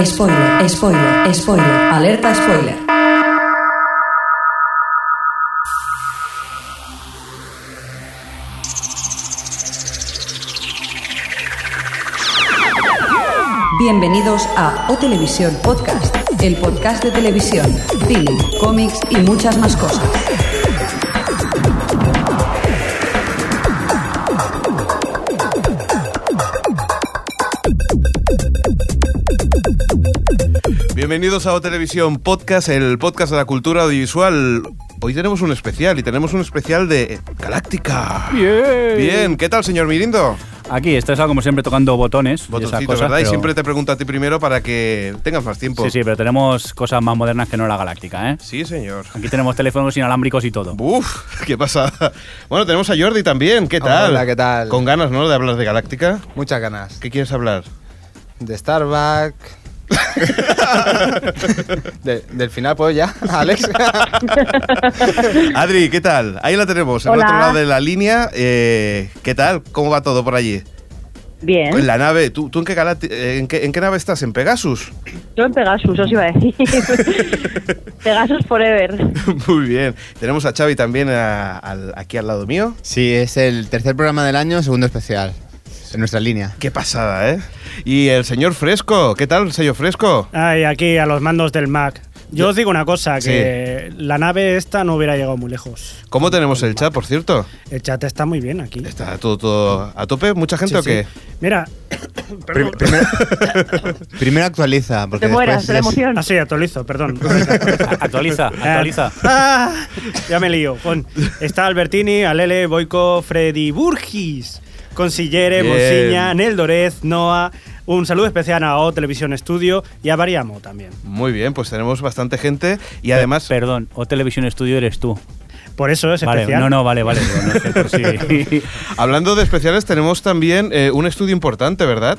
Spoiler, spoiler, spoiler, alerta spoiler. Bienvenidos a O Televisión Podcast, el podcast de televisión, cine, cómics y muchas más cosas. Bienvenidos a O Televisión Podcast, el podcast de la cultura audiovisual. Hoy tenemos un especial y tenemos un especial de Galáctica. Bien. Bien, ¿qué tal, señor Mirindo? Aquí estás como siempre tocando botones. Botoncitos, cosas, ¿verdad? Y siempre te pregunto a ti primero para que tengas más tiempo. Sí, sí, pero tenemos cosas más modernas que no la galáctica, ¿eh? Sí, señor. Aquí tenemos teléfonos inalámbricos y todo. Uf, ¿qué pasa? Bueno, tenemos a Jordi también, ¿qué tal? Hola, ¿qué tal? Con ganas, ¿no? De hablar de Galáctica. Muchas ganas. ¿Qué quieres hablar? De Starbucks. De- del final, ¿puedo ya, Alex? Adri, ¿qué tal? Ahí la tenemos, en el Hola. otro lado de la línea. Eh, ¿Qué tal? ¿Cómo va todo por allí? Bien. En la nave, ¿tú, tú en, qué galati- en, qué, en qué nave estás? ¿En Pegasus? Yo en Pegasus, os iba a decir. Pegasus Forever. Muy bien. Tenemos a Xavi también a- aquí al lado mío. Sí, es el tercer programa del año, segundo especial. En nuestra línea. Qué pasada, ¿eh? Y el señor Fresco, ¿qué tal, sello Fresco? Ay, aquí a los mandos del Mac. Yo os digo una cosa, que la nave esta no hubiera llegado muy lejos. ¿Cómo tenemos el chat, por cierto? El chat está muy bien aquí. ¿Está todo, todo a tope? ¿Mucha gente Sí, o qué? sí. Mira, Prim- primero, primero actualiza, porque Te mueras de la emoción. así actualizo, perdón. Actualiza, actualiza. Ah, ya me lío. Con- está Albertini, Alele, Boico, Freddy Burgis, Consillere, Bien. Monsiña, Nel Dorez, Noah. Un saludo especial a O Televisión Estudio y a Variamo también. Muy bien, pues tenemos bastante gente y además... Perdón, o Televisión Estudio eres tú. Por eso es Vale, especial. no, no, vale, vale. no Hablando de especiales, tenemos también eh, un estudio importante, ¿verdad?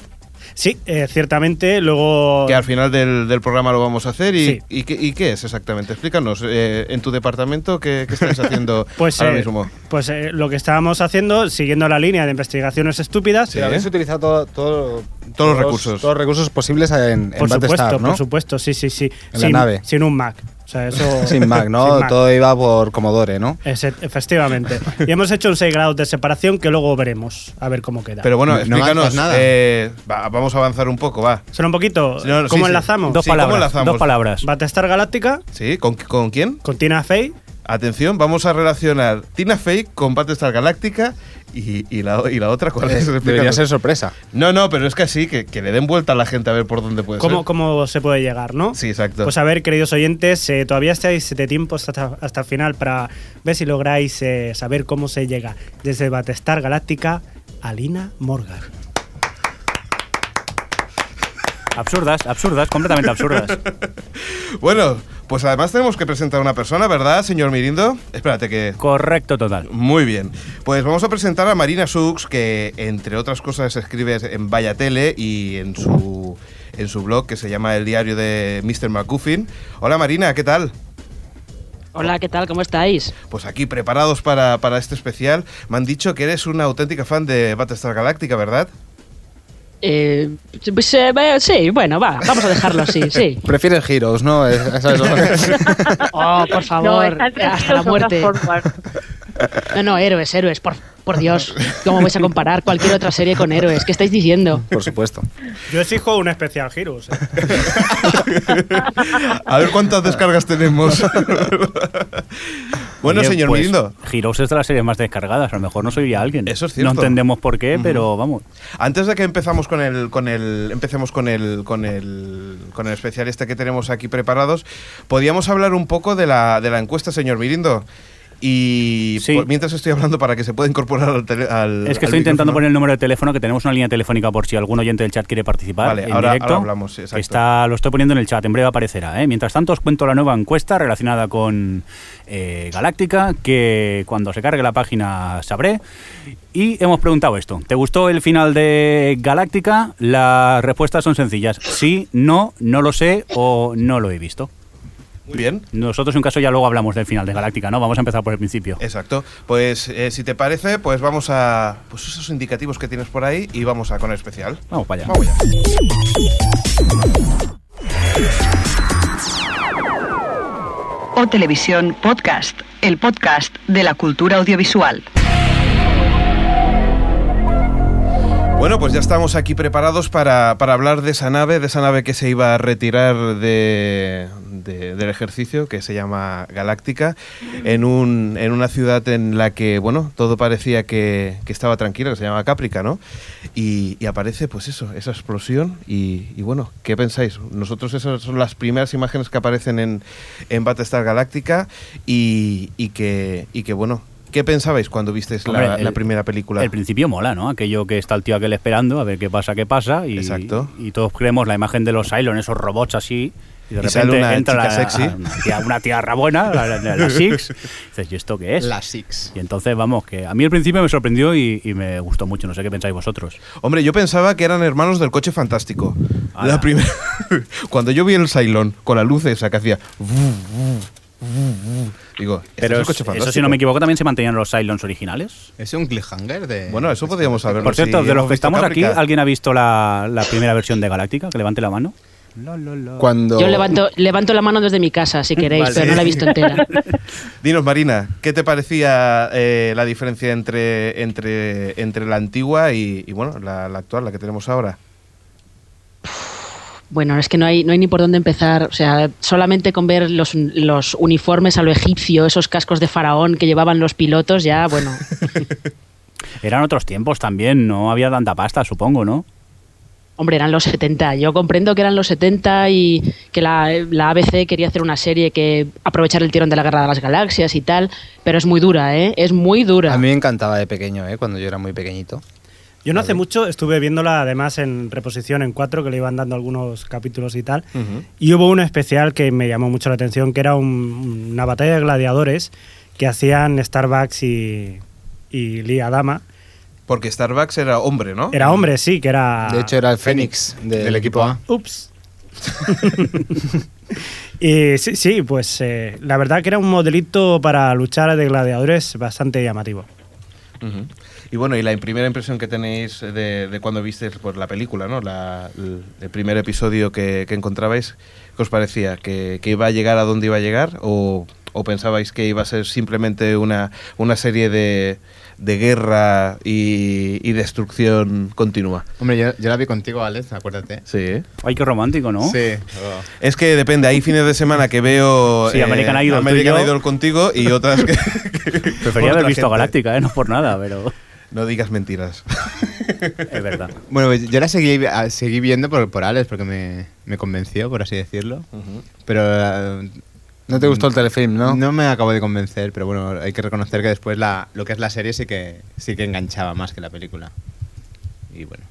Sí, eh, ciertamente. Luego. Que al final del, del programa lo vamos a hacer. ¿Y, Sí. y, qué, y qué es exactamente? Explícanos, eh, en tu departamento, ¿qué, qué estáis haciendo Pues, ahora eh, mismo? pues eh, lo que estábamos haciendo, siguiendo la línea de investigaciones estúpidas, Sí. Habéis utilizado todo- todo- Todos los recursos. Todos los recursos posibles en, en por supuesto, ¿no? por supuesto, sí, sí, sí. En la nave. Sin un Mac. O sea, eso, Sin Mac, ¿no? sin Mac. Todo iba por Commodore, ¿no? Ese- efectivamente. y hemos hecho un 6 grados de separación que luego veremos, a ver cómo queda. Pero bueno, no- no explícanos. nada. eh, va, vamos a avanzar un poco, va. Solo un poquito. No, no, ¿Cómo sí, sí. enlazamos? Dos Sí, ¿cómo palabras. enlazamos? Dos palabras. Battlestar Galáctica, ¿Sí? ¿Con, con quién? con Tina Fey. Atención, vamos a relacionar Tina Fey con Battlestar Galáctica y, y la, y la otra, ¿cuál es? Eh, Debería Explícanos. ser sorpresa. No, no, pero es que así, que, que le den vuelta a la gente a ver por dónde puede ¿Cómo, ser. ¿Cómo se puede llegar, no? Sí, exacto. Pues a ver, queridos oyentes, eh, todavía estáis de tiempo hasta, hasta el final para ver si lográis eh, saber cómo se llega desde Battlestar Galáctica a Lina Morgan. Absurdas, absurdas, completamente absurdas. Bueno, pues además tenemos que presentar a una persona, ¿verdad, señor Mirindo? Espérate que... Correcto total. Muy bien. Pues vamos a presentar a Marina Sux, que entre otras cosas escribe en Vaya Tele y en su, en su blog que se llama El Diario de Mr. McGuffin. Hola Marina, ¿qué tal? Hola, ¿qué tal? ¿Cómo estáis? Pues aquí preparados para, para este especial. Me han dicho que eres una auténtica fan de Battlestar Galactica, ¿verdad? Eh, pues, eh, eh, sí, bueno, va, vamos a dejarlo así, sí. Prefieres Heroes, ¿no? Es- ¿sabes? Oh, por No, favor, entre hasta la muerte. No, no, héroes, héroes, por, por Dios. ¿Cómo vais a comparar cualquier otra serie con héroes? ¿Qué estáis diciendo? Por supuesto. Yo exijo un especial Heroes. eh. A ver cuántas descargas tenemos. bueno, Oye, señor pues, Mirindo. Heroes es de las series más descargadas. A lo mejor no soy ya alguien. Eso es cierto. No entendemos por qué, pero vamos. Antes de que empezamos con el, con el, empecemos con el, con el, con el especial este que tenemos aquí preparados, podíamos hablar un poco de la, de la encuesta, señor Mirindo. Y Sí. por- mientras estoy hablando para que se pueda incorporar al, tele- al- Es que al estoy intentando poner el número de teléfono, que tenemos una línea telefónica por si algún oyente del chat quiere participar. Vale, en ahora- directo. ahora hablamos, sí, exacto. Está, lo estoy poniendo en el chat, en breve aparecerá. ¿eh? Mientras tanto, os cuento la nueva encuesta relacionada con eh, Galáctica, que cuando se cargue la página sabré. Y hemos preguntado esto. ¿Te gustó el final de Galáctica? Las respuestas son sencillas. Sí, no, no lo sé o no lo he visto. Muy Bien. Nosotros, en caso, ya luego hablamos del final de Galáctica, ¿no? Vamos a empezar por el principio. Exacto. Pues eh, si te parece, pues vamos a. Pues esos indicativos que tienes por ahí y vamos a con el especial. Vamos para allá. Vamos allá. O Televisión Podcast, el podcast de la cultura audiovisual. Bueno, pues ya estamos aquí preparados para, para, hablar de esa nave, de esa nave que se iba a retirar de, de- del ejercicio, que se llama Galáctica, en, un, en una ciudad en la que, bueno, todo parecía que, que estaba tranquilo, que se llama Caprica, ¿no? Y, y aparece, pues eso, esa explosión y, y bueno, ¿qué pensáis? Nosotros esas son las primeras imágenes que aparecen en, en Battlestar Galáctica y, y que, y que, bueno... ¿Qué pensabais cuando visteis la, Hombre, el- la primera película? El principio mola, ¿no? Aquello que está el tío aquel esperando, a ver qué pasa, qué pasa. Y, Exacto. y todos creemos la imagen de los Cylon, esos robots así. Y de Y repente sale una entra chica la, sexy. Una, tía, una tierra buena, la, la- la Six. Y dices, ¿y esto qué es? La Six. Y entonces, vamos, que a mí al principio me sorprendió y, y me gustó mucho. No sé qué pensáis vosotros. Hombre, yo pensaba que eran hermanos del coche fantástico. La primera. Cuando yo vi el Cylon con la luz esa que hacía. Digo, ¿este Pero es el coche eso, fantástico? si no me equivoco, también se mantenían los Cylons originales. Es un cliffhanger de. Bueno, eso podríamos saberlo. Por cierto, si de los hemos que estamos aquí. ¿alguien ha visto la, la primera versión de Galáctica? Que levante la mano. Cuando. Yo levanto, levanto la mano desde mi casa, si queréis, Vale. pero no la he visto entera. Dinos, Marina, ¿qué te parecía eh, la diferencia entre, entre, entre la antigua y, y, bueno, la, la actual, la que tenemos ahora? Bueno, es que no hay, no hay ni por dónde empezar. O sea, solamente con ver los, los uniformes a lo egipcio, esos cascos de faraón que llevaban los pilotos, ya, bueno. Eran otros tiempos también, no había tanta pasta, supongo, ¿no? Hombre, eran los 70. Yo comprendo que eran los 70 y que la, la ABC quería hacer una serie que aprovechar el tirón de la Guerra de las Galaxias y tal, pero es muy dura, ¿eh? Es muy dura. A mí me encantaba de pequeño, ¿eh? cuando yo era muy pequeñito. Yo no hace mucho estuve viéndola además en reposición en 4, que le iban dando algunos capítulos y tal. Y hubo uno especial que me llamó mucho la atención, que era un- una batalla de gladiadores que hacían Starbucks y, y Lee Adama. Porque Starbucks era hombre, ¿no? Era hombre, sí, que era... De hecho, era el Fénix de- del equipo A. Ups. y sí, sí, pues eh, la verdad que era un modelito para luchar de gladiadores bastante llamativo. Y bueno, y la primera impresión que tenéis de, de cuando visteis pues, la película, ¿no? La- el, el primer episodio que, que encontrabais, ¿qué os parecía? ¿Que, que iba a llegar a donde iba a llegar? ¿O, o pensabais que iba a ser simplemente una, una serie de, de guerra y, y destrucción continua? Hombre, yo, yo la vi contigo, Alex, acuérdate. Sí. ¿eh? Ay, qué romántico, ¿no? Sí. oh. Es que depende, hay fines de semana que veo Sí, American Idol, American. Idol contigo y otras que... Prefería haber visto gente. Galáctica, ¿eh? No por nada, pero No digas mentiras. es verdad. Bueno, pues yo la seguí, seguí viendo por, por Alex, porque me, me convenció, por así decirlo. Pero eh, ¿No te gustó el telefilm, no? no me acabo de convencer, pero bueno, hay que reconocer que después la, lo que es la serie sí que, sí que enganchaba más que la película. Y bueno.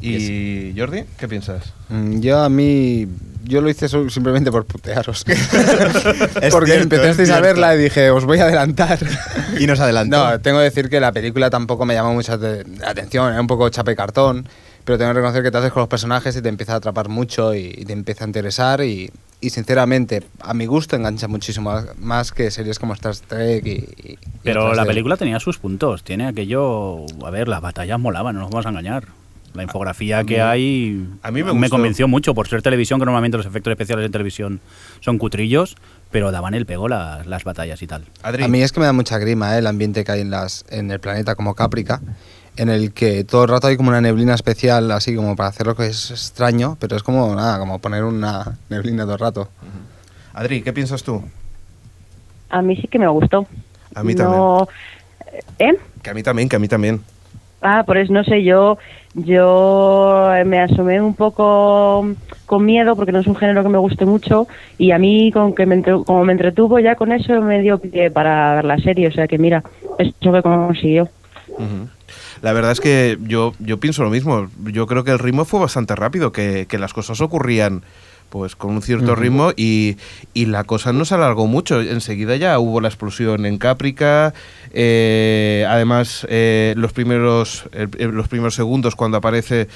¿Y Jordi, qué piensas? Mm, Yo a mí. Yo lo hice simplemente por putearos. Porque cierto, empezasteis a verla y dije, os voy a adelantar. Y nos adelantó. No, tengo que decir que la película tampoco me llamó mucha te- atención, era un poco chape cartón, pero tengo que reconocer que te haces con los personajes y te empieza a atrapar mucho y, y te empieza a interesar y, y sinceramente, a mi gusto engancha muchísimo más, que series como Star Trek y... Pero la de- película tenía sus puntos. Tiene aquello. A ver, las batallas molaban, no nos vamos a engañar. La infografía que hay a mí me convenció mucho por ser televisión, que normalmente los efectos especiales en televisión son cutrillos, pero daban el pego las, las batallas y tal. Adri. A mí es que me da mucha grima ¿eh? el ambiente que hay en, las, en el planeta como Caprica, en el que todo el rato hay como una neblina especial, así como para hacerlo que es extraño, pero es como nada, como poner una neblina todo el rato. Adri, ¿qué piensas tú? A mí sí que me gustó. A mí no... ¿Eh? Que a mí también, que a mí también. Ah, por eso no sé, yo yo me asomé un poco con miedo porque no es un género que me guste mucho y a mí con que me entre- como me entretuvo ya con eso me dio pie para ver la serie, o sea que mira, eso que consiguió. La verdad es que yo, yo pienso lo mismo. Yo creo que el ritmo fue bastante rápido, que, que las cosas ocurrían pues con un cierto ritmo y, y la cosa no se alargó mucho. Enseguida ya hubo la explosión en Caprica. eh, además, eh, los primeros el- los primeros segundos cuando aparece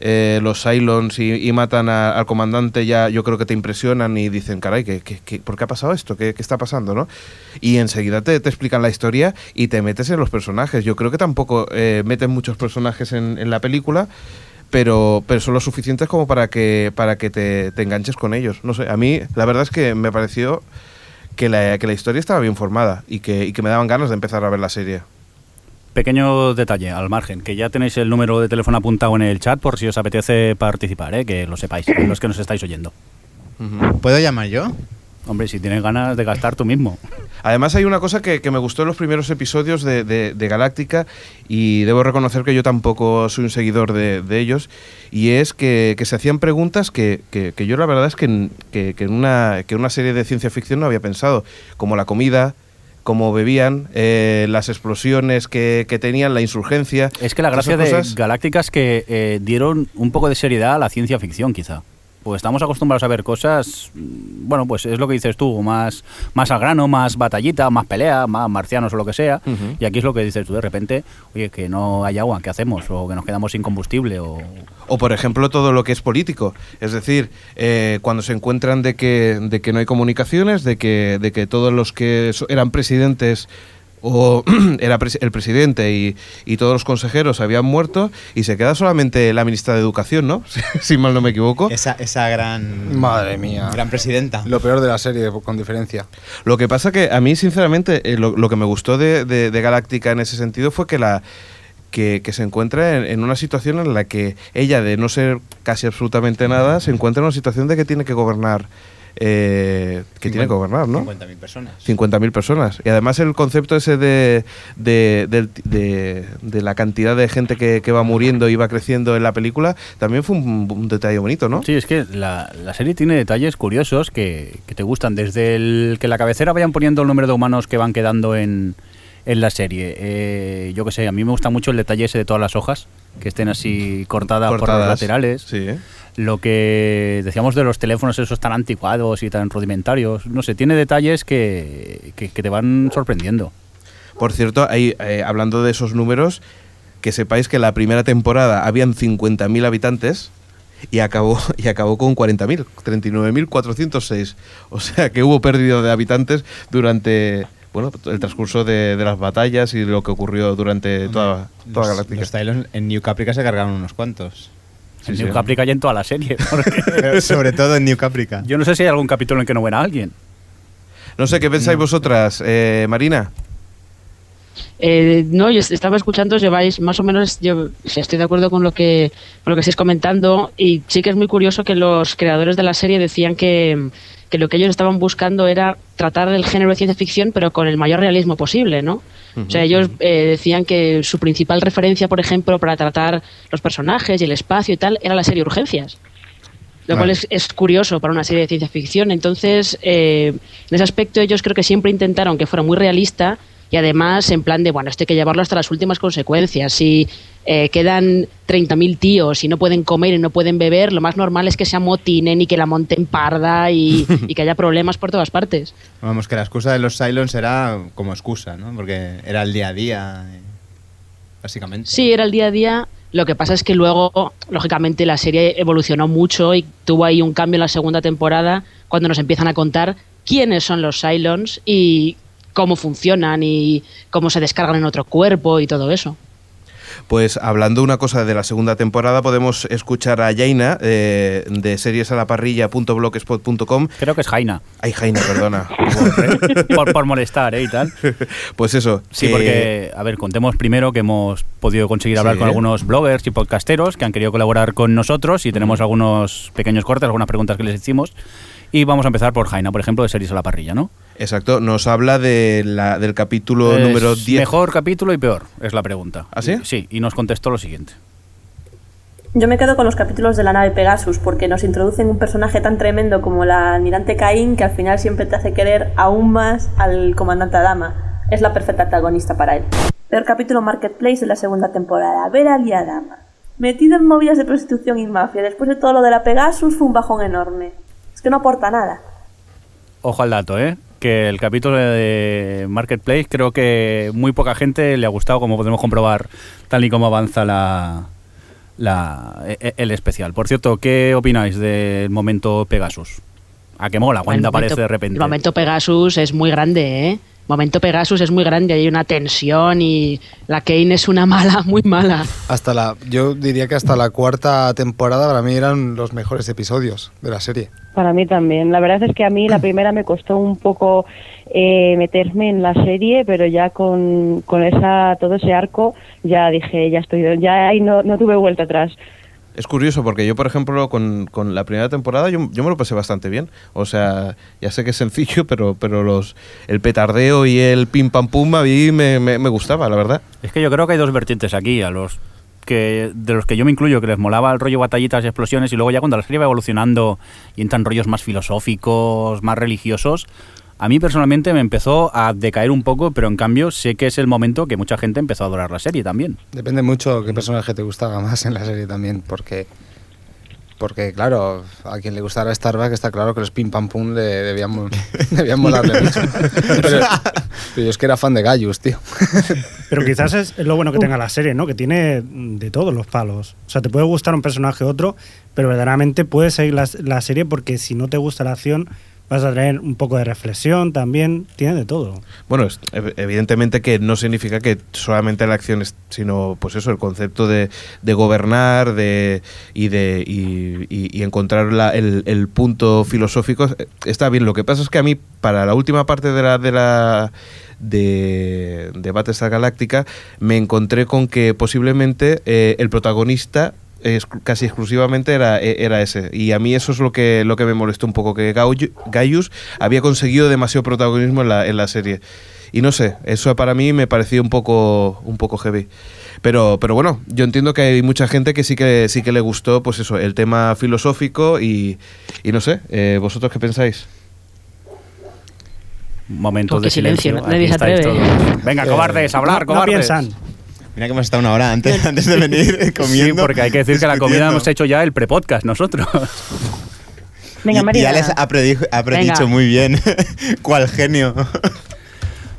eh, los Cylons y, matan al comandante ya yo creo que te impresionan y dicen, caray, ¿qué, por qué ha pasado esto? ¿Qué, está pasando? ¿no? Y enseguida te, te explican la historia y te metes en los personajes. Yo creo que tampoco eh, meten muchos personajes en, en la película, pero, pero son lo suficientes como para que, para que te, te enganches con ellos. No sé, a mí la verdad es que me pareció que la, que la historia estaba bien formada y que, y que me daban ganas de empezar a ver la serie. Pequeño detalle al margen, que ya tenéis el número de teléfono apuntado en el chat por si os apetece participar, ¿eh? que lo sepáis, los que nos estáis oyendo. ¿Puedo llamar yo? Hombre, si tienes ganas de gastar tú mismo. Además hay una cosa que, que me gustó en los primeros episodios de, de- de Galáctica y debo reconocer que yo tampoco soy un seguidor de, de ellos y es que, que se hacían preguntas que, que- yo la verdad es que en, que- que en una, que en una serie de ciencia ficción no había pensado, como la comida, cómo bebían, eh, las explosiones que, que tenían, la insurgencia. Es que la gracia de esas cosas. Galáctica es que eh, dieron un poco de seriedad a la ciencia ficción, quizá. Pues estamos acostumbrados a ver cosas, mm, bueno, pues es lo que dices tú, más, más al grano, más batallita, más pelea, más marcianos o lo que sea. Y aquí es lo que dices tú de repente, oye, que no hay agua, ¿qué hacemos? O que nos quedamos sin combustible. O... O, por ejemplo, todo lo que es político. Es decir, eh, cuando se encuentran de que, de que no hay comunicaciones, de que, de que todos los que eran presidentes o era pres- el presidente y, y todos los consejeros habían muerto y se queda solamente la ministra de Educación, ¿no? si mal no me equivoco. Esa, esa gran. Madre mía. Gran presidenta. Lo peor de la serie, con diferencia. Lo que pasa que a mí, sinceramente, eh, lo, lo que me gustó de, de- de Galáctica en ese sentido fue que la que, que se encuentra en, en una situación en la que ella, de no ser casi absolutamente nada, se encuentra en una situación de que tiene que gobernar. Eh, que tiene que gobernar, ¿no? 50.000 personas. 50.000 personas. Y además el concepto ese de, de, del- de- de la cantidad de gente que, que va muriendo y va creciendo en la película también fue un, un detalle bonito, ¿no? Sí, es que la, la serie tiene detalles curiosos que, que te gustan. Desde el que la cabecera vayan poniendo el número de humanos que van quedando en, en la serie. Eh, yo qué sé, a mí me gusta mucho el detalle ese de todas las hojas, que estén así cortadas, por los Cortadas. laterales. Sí. Lo que decíamos de los teléfonos esos tan anticuados y tan rudimentarios. No sé, tiene detalles que, que, que te van sorprendiendo. Por cierto, ahí, eh, hablando de esos números, que sepáis que la primera temporada habían 50.000 habitantes y acabó, y acabó con 40.000, 39.406. O sea que hubo pérdida de habitantes durante bueno, el transcurso de, de las batallas y lo que ocurrió durante toda, toda Los, Galáctica. los en New Caprica se cargaron unos cuantos. Sí, en sí. New Caprica y en toda la serie. porque Pero sobre todo en New Caprica. yo no sé si hay algún capítulo en que no muera alguien. No sé, ¿qué pensáis vosotras, eh, Marina? Eh, no, yo est- estaba escuchando, lleváis más o menos, yo estoy de acuerdo con lo que con lo que estáis comentando y sí que es muy curioso que los creadores de la serie decían que, que lo que ellos estaban buscando era tratar el género de ciencia ficción pero con el mayor realismo posible, ¿no? O sea, ellos eh, decían que su principal referencia, por ejemplo, para tratar los personajes y el espacio y tal, era la serie Urgencias. Lo cual es, es curioso para una serie de ciencia ficción. Entonces, eh, en ese aspecto ellos creo que siempre intentaron que fuera muy realista y además en plan de, bueno, esto hay que llevarlo hasta las últimas consecuencias. Si eh, quedan 30.000 tíos y no pueden comer y no pueden beber, lo más normal es que se amotinen y que la monten parda y, y que haya problemas por todas partes. Vamos, que la excusa de los Cylons era como excusa, ¿no? Porque era el día a día, básicamente. Sí, era el día a día. Lo que pasa es que luego, lógicamente, la serie evolucionó mucho y tuvo ahí un cambio en la segunda temporada cuando nos empiezan a contar quiénes son los Cylons y cómo funcionan y cómo se descargan en otro cuerpo y todo eso. Pues hablando una cosa de la segunda temporada, podemos escuchar a Jaina eh, de seriesalaparrilla.blogspot.com. Creo que es Jaina. Ay, Jaina, perdona. por, por molestar, ¿eh? Y tal. pues eso. Sí, que- porque, a ver, contemos primero que hemos podido conseguir hablar Sí. con algunos bloggers y podcasteros que han querido colaborar con nosotros y tenemos algunos pequeños cortes, algunas preguntas que les hicimos. Y vamos a empezar por Jaina, por ejemplo, de Series a la Parrilla, ¿no? Exacto, nos habla de la, del capítulo Es número 10. Mejor capítulo y peor, es la pregunta. ¿Ah, sí? Sí, y nos contestó lo siguiente. Yo me quedo con los capítulos de la nave Pegasus porque nos introducen un personaje tan tremendo como la almirante Caín que al final siempre te hace querer aún más al comandante Adama. Es la perfecta antagonista para él. Peor capítulo Marketplace de la segunda temporada. Ver a Ali Adama. Metido en movidas de prostitución y mafia. Después de todo lo de la Pegasus fue un bajón enorme. Es que no aporta nada. Ojo al dato, ¿eh? El capítulo de Marketplace creo que muy poca gente le ha gustado, como podemos comprobar tal y como avanza la, la, e- el especial. Por cierto, ¿qué opináis del momento Pegasus? ¿A qué mola? Cuando El aparece momento- de repente. El momento Pegasus es muy grande, ¿eh? Momento Pegasus es muy grande, hay una tensión y la Kane es una mala, muy mala. Hasta la, yo diría que hasta la cuarta temporada para mí eran los mejores episodios de la serie. Para mí también. La verdad es que a mí la primera me costó un poco eh, meterme en la serie, pero ya con, con esa todo ese arco ya dije, ya estoy, ya ahí no, no tuve vuelta atrás. Es curioso porque yo, por ejemplo, con, con la primera temporada yo, yo me lo pasé bastante bien. O sea, ya sé que es sencillo, pero, pero los el petardeo y el pim pam pum a mí me, me, me gustaba, la verdad. Es que yo creo que hay dos vertientes aquí, a los que de los que yo me incluyo, que les molaba el rollo batallitas y explosiones, y luego ya cuando la serie va evolucionando y entran rollos más filosóficos, más religiosos, a mí personalmente me empezó a decaer un poco, pero en cambio sé que es el momento que mucha gente empezó a adorar la serie también. Depende mucho qué personaje te gustaba más en la serie también, porque porque claro, a quien le gustara Starbucks está claro que los pim pam pum le debían, debían molarle mucho. Pero, pero yo es que era fan de Gaius, tío. Pero quizás es, es lo bueno que tenga la serie, ¿no? Que tiene de todos los palos. O sea, te puede gustar un personaje u otro, pero verdaderamente puedes seguir la, la serie porque si no te gusta la acción, vas a traer un poco de reflexión también. Tiene de todo. Bueno, evidentemente que no significa que solamente la acción, es- sino pues eso, el concepto de, de gobernar de, y de y, y- encontrar la- el, punto filosófico eh, está bien. Lo que pasa es que a mí, para la última parte de la de la de, de Battlestar Galáctica, me encontré con que posiblemente eh, el protagonista casi exclusivamente era, e- era ese. Y a mí eso es lo que, lo que me molestó un poco, que Gaius había conseguido demasiado protagonismo en la, en la serie. Y no sé, eso para mí me pareció un poco, un poco heavy. Pero, pero bueno, yo entiendo que hay mucha gente que sí que sí que le gustó, pues eso, el tema filosófico y, y no sé, eh, ¿vosotros qué pensáis? Momentos Oh, de silencio, silencio. nadie Aquí se estáis atreve. todos. Venga, cobardes, hablar, no, no cobardes. piensan. Mira que hemos estado una hora antes, antes de venir comiendo. Sí, porque hay que decir que la comida hemos hecho ya el prepodcast nosotros. Venga, María. Alex ha, predijo- ha predicho Venga. muy bien. ¿Cuál genio?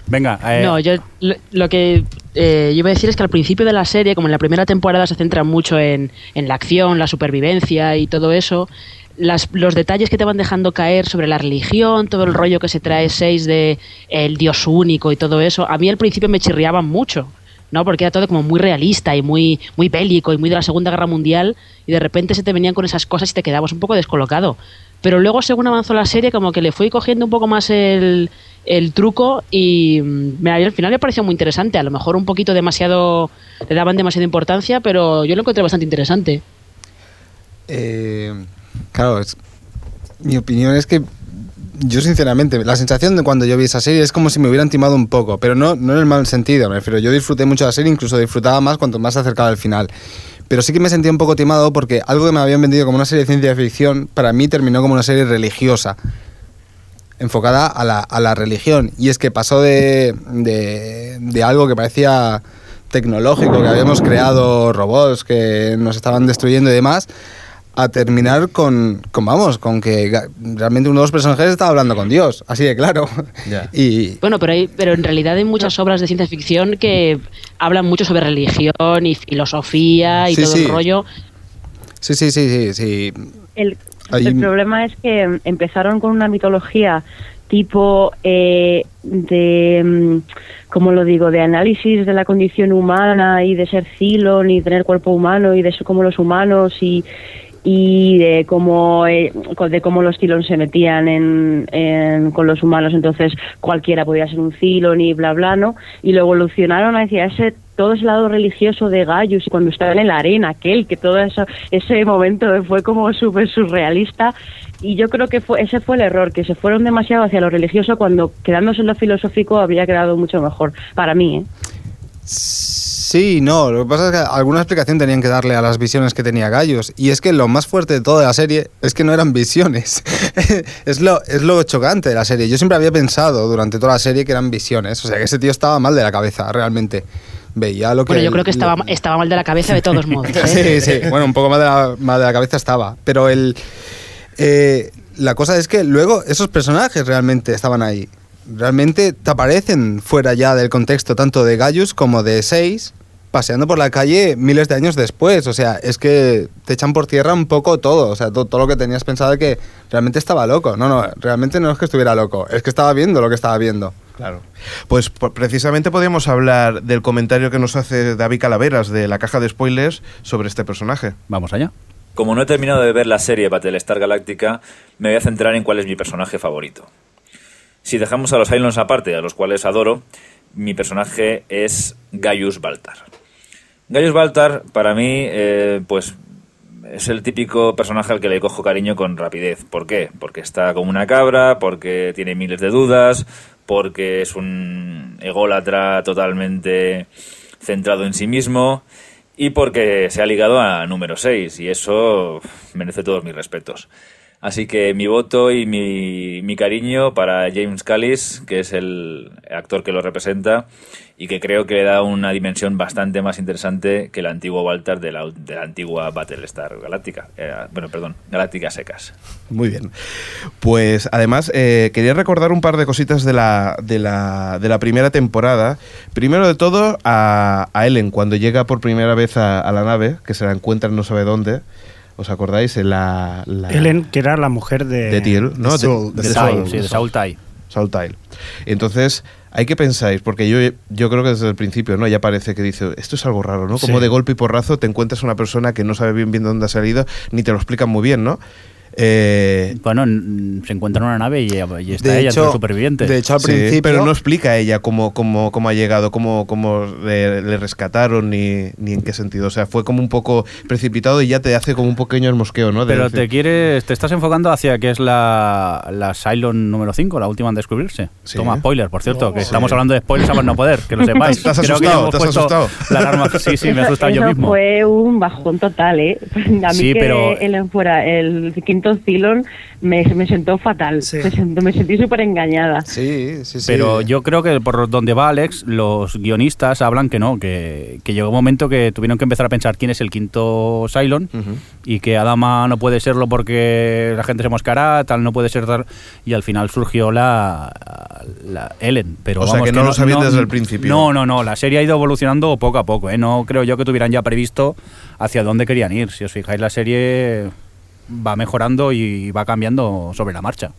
Venga, eh, No, yo lo, lo que eh, yo iba a decir es que al principio de la serie, como en la primera temporada se centra mucho en, en la acción, la supervivencia y todo eso, las- los detalles que te van dejando caer sobre la religión, todo el rollo que se trae seis de el dios único y todo eso, a mí al principio me chirriaban mucho. ¿No? Porque era todo como muy realista y muy, muy bélico y muy de la Segunda Guerra Mundial y de repente se te venían con esas cosas y te quedabas un poco descolocado. Pero luego, según avanzó la serie, como que le fui cogiendo un poco más el, el truco y mm, al final me pareció muy interesante. A lo mejor un poquito demasiado, le daban demasiada importancia, pero yo lo encontré bastante interesante. Eh, claro, es- mi opinión es que yo sinceramente, la sensación de cuando yo vi esa serie es como si me hubieran timado un poco, pero no, no en el mal sentido, me refiero, yo disfruté mucho la serie, incluso disfrutaba más cuanto más se acercaba al final. Pero sí que me sentía un poco timado porque algo que me habían vendido como una serie de ciencia ficción, para mí terminó como una serie religiosa, enfocada a la, a la religión. Y es que pasó de, de, de algo que parecía tecnológico, que habíamos creado robots que nos estaban destruyendo y demás, a terminar con, con vamos, con que realmente uno de los personajes estaba hablando con Dios, así de claro. Y Bueno, pero, hay, pero en realidad hay muchas obras de ciencia ficción que hablan mucho sobre religión y filosofía y Sí, todo sí. el rollo. sí, sí, sí, sí, sí. El, Ahí- el problema es que empezaron con una mitología tipo eh, de, mm, ¿cómo lo digo?, de análisis de la condición humana y de ser Cylon y tener cuerpo humano y de ser como los humanos y, y de cómo eh, de cómo los Cylon se metían en, en- con los humanos. Entonces cualquiera podía ser un Cylon y bla bla no y lo evolucionaron hacia ese todo ese lado religioso de Gaius y cuando estaban en la arena aquel que todo eso ese momento fue como súper surrealista. Y yo creo que fue ese fue el error que se fueron demasiado hacia lo religioso cuando quedándose en lo filosófico habría quedado mucho mejor para mí ¿eh? Sí, no, lo que pasa es que alguna explicación tenían que darle a las visiones que tenía Gallos. Y es que lo más fuerte de toda la serie es que no eran visiones. es, lo, es lo chocante de la serie. Yo siempre había pensado durante toda la serie que eran visiones. O sea, que ese tío estaba mal de la cabeza, realmente. Veía lo que... Bueno, yo creo que estaba, estaba mal de la cabeza de todos modos. ¿eh? sí, sí. Bueno, un poco más de la, mal de la cabeza estaba. Pero el... eh, la cosa es que luego esos personajes realmente estaban ahí. Realmente te aparecen fuera ya del contexto tanto de Gaius como de Seis, paseando por la calle miles de años después. O sea, es que te echan por tierra un poco todo. O sea, todo, todo lo que tenías pensado de que realmente estaba loco. No, no, realmente no es que estuviera loco, es que estaba viendo lo que estaba viendo. Claro. Pues precisamente podríamos hablar del comentario que nos hace David Calaveras de la caja de spoilers sobre este personaje. Vamos allá. Como no he terminado de ver la serie Battlestar Galactica, me voy a centrar en cuál es mi personaje favorito. Si dejamos a los Cylons aparte, a los cuales adoro, mi personaje es Gaius Baltar. Gaius Baltar, para mí, eh, pues es el típico personaje al que le cojo cariño con rapidez. ¿Por qué? Porque está como una cabra, porque tiene miles de dudas, porque es un ególatra totalmente centrado en sí mismo y porque se ha ligado a número 6 y eso merece todos mis respetos. Así que mi voto y mi, cariño para James Callis, que es el actor que lo representa y que creo que le da una dimensión bastante más interesante que el antiguo Walter de la, de la antigua Battlestar Galáctica. Eh, bueno, perdón, Galáctica Secas. Muy bien. Pues además eh, quería recordar un par de cositas de la, de la, de la primera temporada. Primero de todo a, Ellen, cuando llega por primera vez a, a la nave, que se la encuentra en no sabe dónde. ¿Os acordáis? La, la- Ellen, que era la mujer de... de Tiel, ¿no? de Saul, de, de de Saul, Sí, de Saul Tai. Saul Tile. Entonces, hay que pensáis, porque yo, yo creo que desde el principio, ¿no? Ya parece que dice, esto es algo raro, ¿no? Como Sí. de golpe y porrazo te encuentras una persona que no sabe bien bien dónde ha salido, ni te lo explican muy bien, ¿no? Eh, Bueno, se encuentra en una nave y, y está De ella hecho- entre los supervivientes. de hecho, al sí, principio. pero no explica a ella cómo, cómo, cómo ha llegado, cómo, cómo le, le rescataron, ni, ni en qué sentido. O sea, fue como un poco precipitado y ya te hace como un pequeño mosqueo, ¿no? De Pero decir- te quieres, te estás enfocando hacia que es la, la Cylon número 5, la última en descubrirse. Sí. Toma, spoiler, por cierto, que Sí. estamos hablando de spoilers a más no poder, que lo sepáis. ¿Te has Creo asustado? hemos ¿Te has puesto asustado? La alarma. Sí, sí, me he Eso- asustado yo mismo. fue un bajón total, ¿eh? A mí Sí, que pero- él fuera el quinto Cylon me, me sentó fatal. Sí. Me, sentó- me sentí súper engañada. Sí, sí, sí. Pero yo creo que por donde va Alex, los guionistas hablan que no, que, que llegó un momento que tuvieron que empezar a pensar quién es el quinto Cylon y que Adama no puede serlo porque la gente se moscará, tal no puede ser tal. Y al final surgió la, la Ellen. Pero O sea, que no lo sabían desde el principio. No, no, no. La serie ha ido evolucionando poco a poco. ¿eh? No creo yo que tuvieran ya previsto hacia dónde querían ir. Si os fijáis, la serie va mejorando y va cambiando sobre la marcha.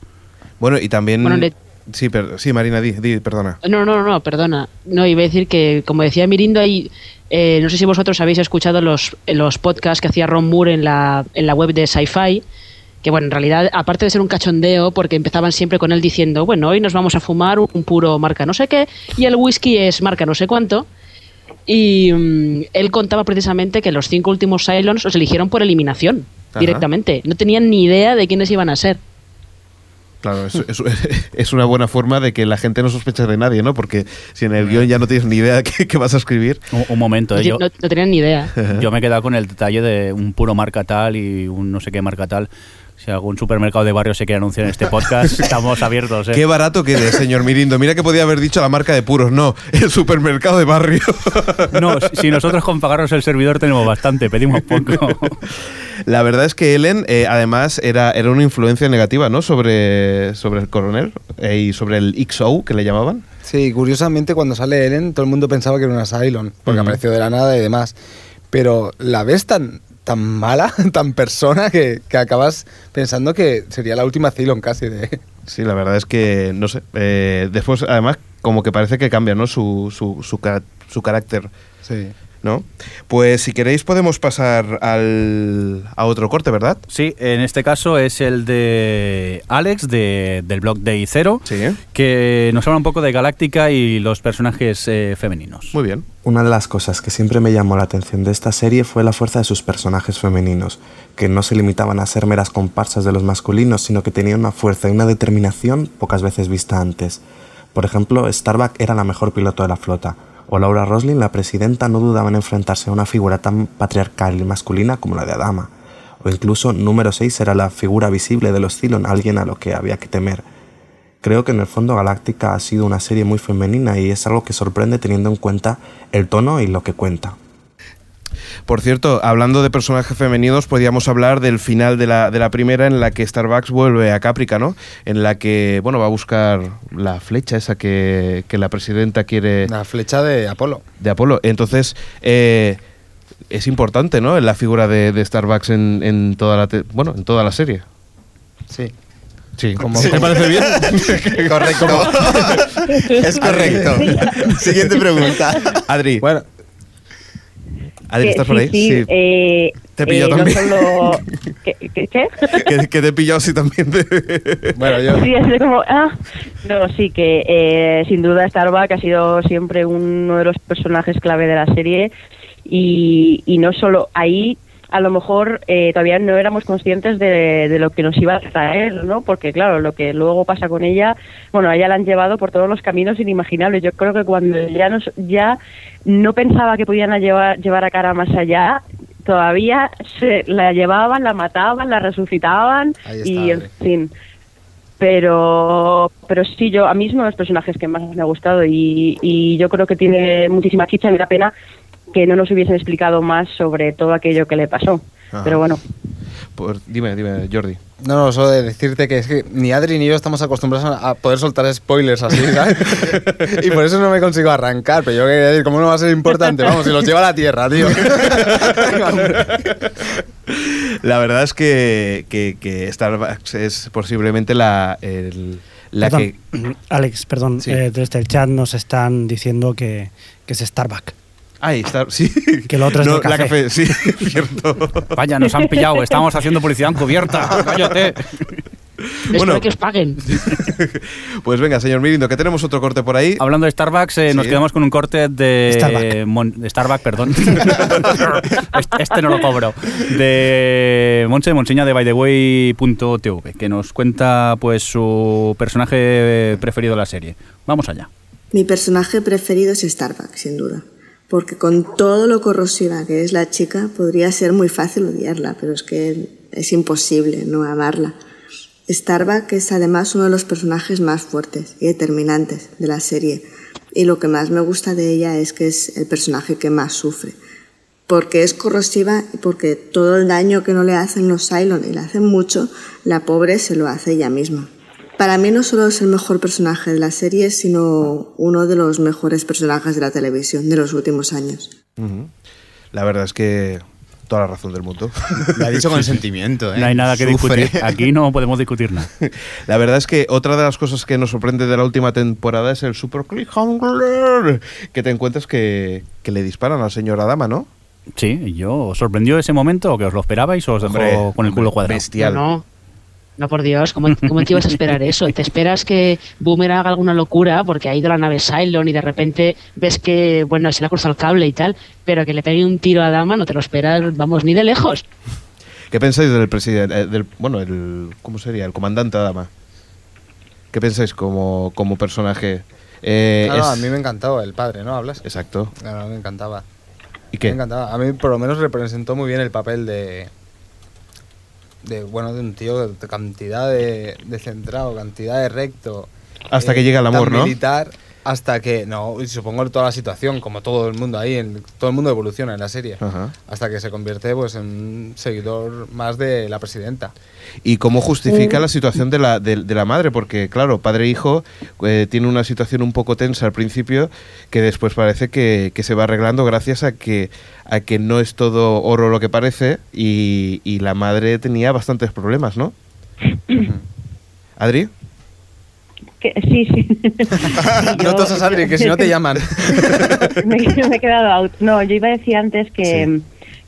Bueno, y también... Bueno, le- Sí, per- sí, Marina, di, di, perdona. No, no, no, perdona. No, iba a decir que, como decía Mirindo, hay, eh, no sé si vosotros habéis escuchado los, los podcasts que hacía Ron Moore en la, en la web de Sci-Fi, que bueno, en realidad, aparte de ser un cachondeo, porque empezaban siempre con él diciendo, bueno, hoy nos vamos a fumar un, un puro marca no sé qué, y el whisky es marca no sé cuánto. Y mm, él contaba precisamente que los cinco últimos Cylons los eligieron por eliminación, Ajá. directamente. No tenían ni idea de quiénes iban a ser. Claro, es, es- es una buena forma de que la gente no sospeche de nadie, ¿no? Porque si en el guion ya no tienes ni idea de qué, qué vas a escribir. Un, un momento, No, ¿eh? yo, no- no tenían ni idea. yo me he quedado con el detalle de un puro marca tal y un no sé qué marca tal. Si algún supermercado de barrio se quiere anunciar en este podcast, estamos abiertos. ¿eh? Qué barato que eres, señor Mirindo. Mira que podía haber dicho la marca de puros. No, el supermercado de barrio. No, si nosotros con pagarnos el servidor tenemos bastante, pedimos poco. La verdad es que Ellen, eh, además, era, era una influencia negativa, ¿no? Sobre, sobre el coronel eh, y sobre el XO, que le llamaban. Sí, curiosamente cuando sale Ellen todo el mundo pensaba que era una Cylon, porque apareció de la nada y demás. Pero la ves tan, tan mala, tan persona, que, que acabas pensando que sería la última Cylon casi de... Sí, la verdad es que, no sé. eh, después, además, como que parece que cambia, ¿no? Su, su, su, su carácter, Sí. ¿No? Pues si queréis podemos pasar al, a otro corte, ¿verdad? Sí, en este caso es el de Alex de, del blog Day Zero, Sí. que nos habla un poco de Galáctica y los personajes eh, femeninos. Muy bien. Una de las cosas que siempre me llamó la atención de esta serie fue la fuerza de sus personajes femeninos, que no se limitaban a ser meras comparsas de los masculinos, sino que tenían una fuerza y una determinación pocas veces vista antes. Por ejemplo, Starbuck era la mejor piloto de la flota, o Laura Roslin, la presidenta, no dudaba en enfrentarse a una figura tan patriarcal y masculina como la de Adama. O incluso número 6 era la figura visible de los Cylon, alguien a lo que había que temer. Creo que en el fondo Galáctica ha sido una serie muy femenina y es algo que sorprende teniendo en cuenta el tono y lo que cuenta. Por cierto, hablando de personajes femeninos, podríamos hablar del final de la, de la primera en la que Starbucks vuelve a Caprica, ¿no? En la que, bueno, va a buscar la flecha esa que, que la presidenta quiere La flecha de Apolo. de Apolo. Entonces, eh, es importante, ¿no? La figura de, de Starbucks en, en toda la te- bueno, en toda la serie. Sí. Sí, Como- ¿te parece bien? Correcto. es correcto. Siguiente pregunta. Adri. Bueno, Adri, ¿estás por sí, ahí? Sí, eh, Te pillo eh, no también. solo- ¿Qué? qué- qué? que, que te he pillado así también. de- bueno, yo. Sí, es como, ah, no, sí, que eh, sin duda Starbuck ha sido siempre uno de los personajes clave de la serie y, y no solo ahí, a lo mejor eh, todavía no éramos conscientes de, de lo que nos iba a traer, ¿no? Porque claro, lo que luego pasa con ella, bueno, ella la han llevado por todos los caminos inimaginables. Yo creo que cuando ya, nos, ya no pensaba que podían llevar, llevar a cara más allá, todavía se la llevaban, la mataban, la resucitaban está, y en Adri. fin pero pero sí yo a mí es uno de los personajes que más me ha gustado y, y yo creo que tiene muchísima chicha y me da pena que no nos hubiesen explicado más sobre todo aquello que le pasó Ajá. pero bueno Pues dime, dime, Jordi. No, no, solo de decirte que es que ni Adri ni yo estamos acostumbrados a a poder soltar spoilers así, ¿sabes? y por eso no me consigo arrancar, pero yo quería decir, ¿cómo no va a ser importante? Vamos, si los lleva a la tierra, tío. La verdad es que, que, que Starbucks es posiblemente la, el- la Perdón, que... Alex, perdón, Sí. eh, desde el chat nos están diciendo que, que es Starbucks. Ahí está, sí. Que lo otro es No, de la café. sí, cierto. Vaya, nos han pillado. Estamos haciendo publicidad encubierta. Cállate. Espero Bueno. que os paguen. Pues venga, señor Mirindo, que tenemos otro corte por ahí. Hablando de Starbucks, eh, nos quedamos con un corte de. Mon- de Starbucks, perdón. este, este no lo cobro. De Monse Monseña de bytheway.tv, que nos cuenta pues su personaje preferido de la serie. Vamos allá. Mi personaje preferido es Starbuck, sin duda. Porque con todo lo corrosiva que es la chica, podría ser muy fácil odiarla, pero es que es imposible no amarla. Starbuck es además uno de los personajes más fuertes y determinantes de la serie. Y lo que más me gusta de ella es que es el personaje que más sufre. Porque es corrosiva y porque todo el daño que no le hacen los Cylon y le hacen mucho, la pobre se lo hace ella misma. Para mí no solo es el mejor personaje de la serie, sino uno de los mejores personajes de la televisión de los últimos años. Ujú. La verdad es que toda la razón del mundo. Lo ha dicho con sentimiento, ¿eh? No hay nada que Sufre. discutir. Aquí no podemos discutir nada. La verdad es que otra de las cosas que nos sorprende de la última temporada es el super cliffhanger que te encuentras que, que le disparan al señor Adama, ¿no? Sí, yo ¿os sorprendió ese momento o que os lo esperabais o os dejó Hombre, con el culo cuadrado? Bestial. No, no, por Dios, ¿cómo, cómo te ibas a esperar eso? Te esperas que Boomer haga alguna locura porque ha ido a la nave Cylon y de repente ves que, bueno, se le ha cruzado el cable y tal, pero que le pegue un tiro a Dama no te lo esperas, vamos, ni de lejos. ¿Qué pensáis del presidente, eh, del, bueno, el, ¿cómo sería? El comandante Adama. ¿Qué pensáis como, como personaje? Eh, No, no, es- a mí me encantaba el padre, ¿no? ¿Hablas? Exacto. No, no, me encantaba. ¿Y Me qué? encantaba. A mí por lo menos representó muy bien el papel de... De, bueno, de un tío de cantidad de, de centrado, cantidad de recto. Hasta eh, que llega el amor, tan ¿no? militar, hasta que, no, y supongo toda la situación, como todo el mundo ahí, en- todo el mundo evoluciona en la serie. Ajá. Hasta que se convierte pues en un seguidor más de la presidenta. ¿Y cómo justifica la situación de la, de, de la madre? Porque, claro, padre e hijo eh, tiene una situación un poco tensa al principio que después parece que, que se va arreglando gracias a que, a que no es todo oro lo que parece y, y la madre tenía bastantes problemas, ¿no? ¿Adri? Que- sí sí no tosas, Adri, que si no te llaman. me, me he quedado out. No, yo iba a decir antes que,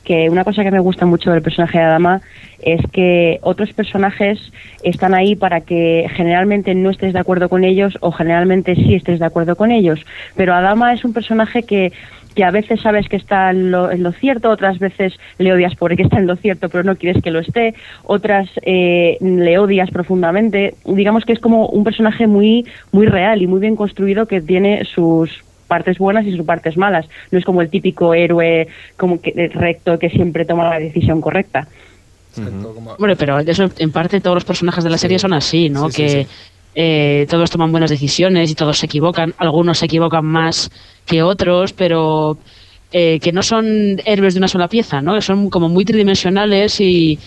que una cosa que me gusta mucho del personaje de Adama es que otros personajes están ahí para que generalmente no estés de acuerdo con ellos o generalmente sí estés de acuerdo con ellos. Pero Adama es un personaje que, que a veces sabes que está en lo, en lo cierto, otras veces le odias porque está en lo cierto pero no quieres que lo esté, otras eh, le odias profundamente. Digamos que es como un personaje muy, muy real y muy bien construido que tiene sus partes buenas y sus partes malas. No es como el típico héroe como que eh, recto que siempre toma la decisión correcta. Exacto, como- Bueno, pero eso en parte todos los personajes de la serie son así, ¿no? Sí, sí, que sí. Eh, todos toman buenas decisiones y todos se equivocan. Algunos se equivocan más que otros, pero eh, que no son héroes de una sola pieza, ¿no? Que son como muy tridimensionales y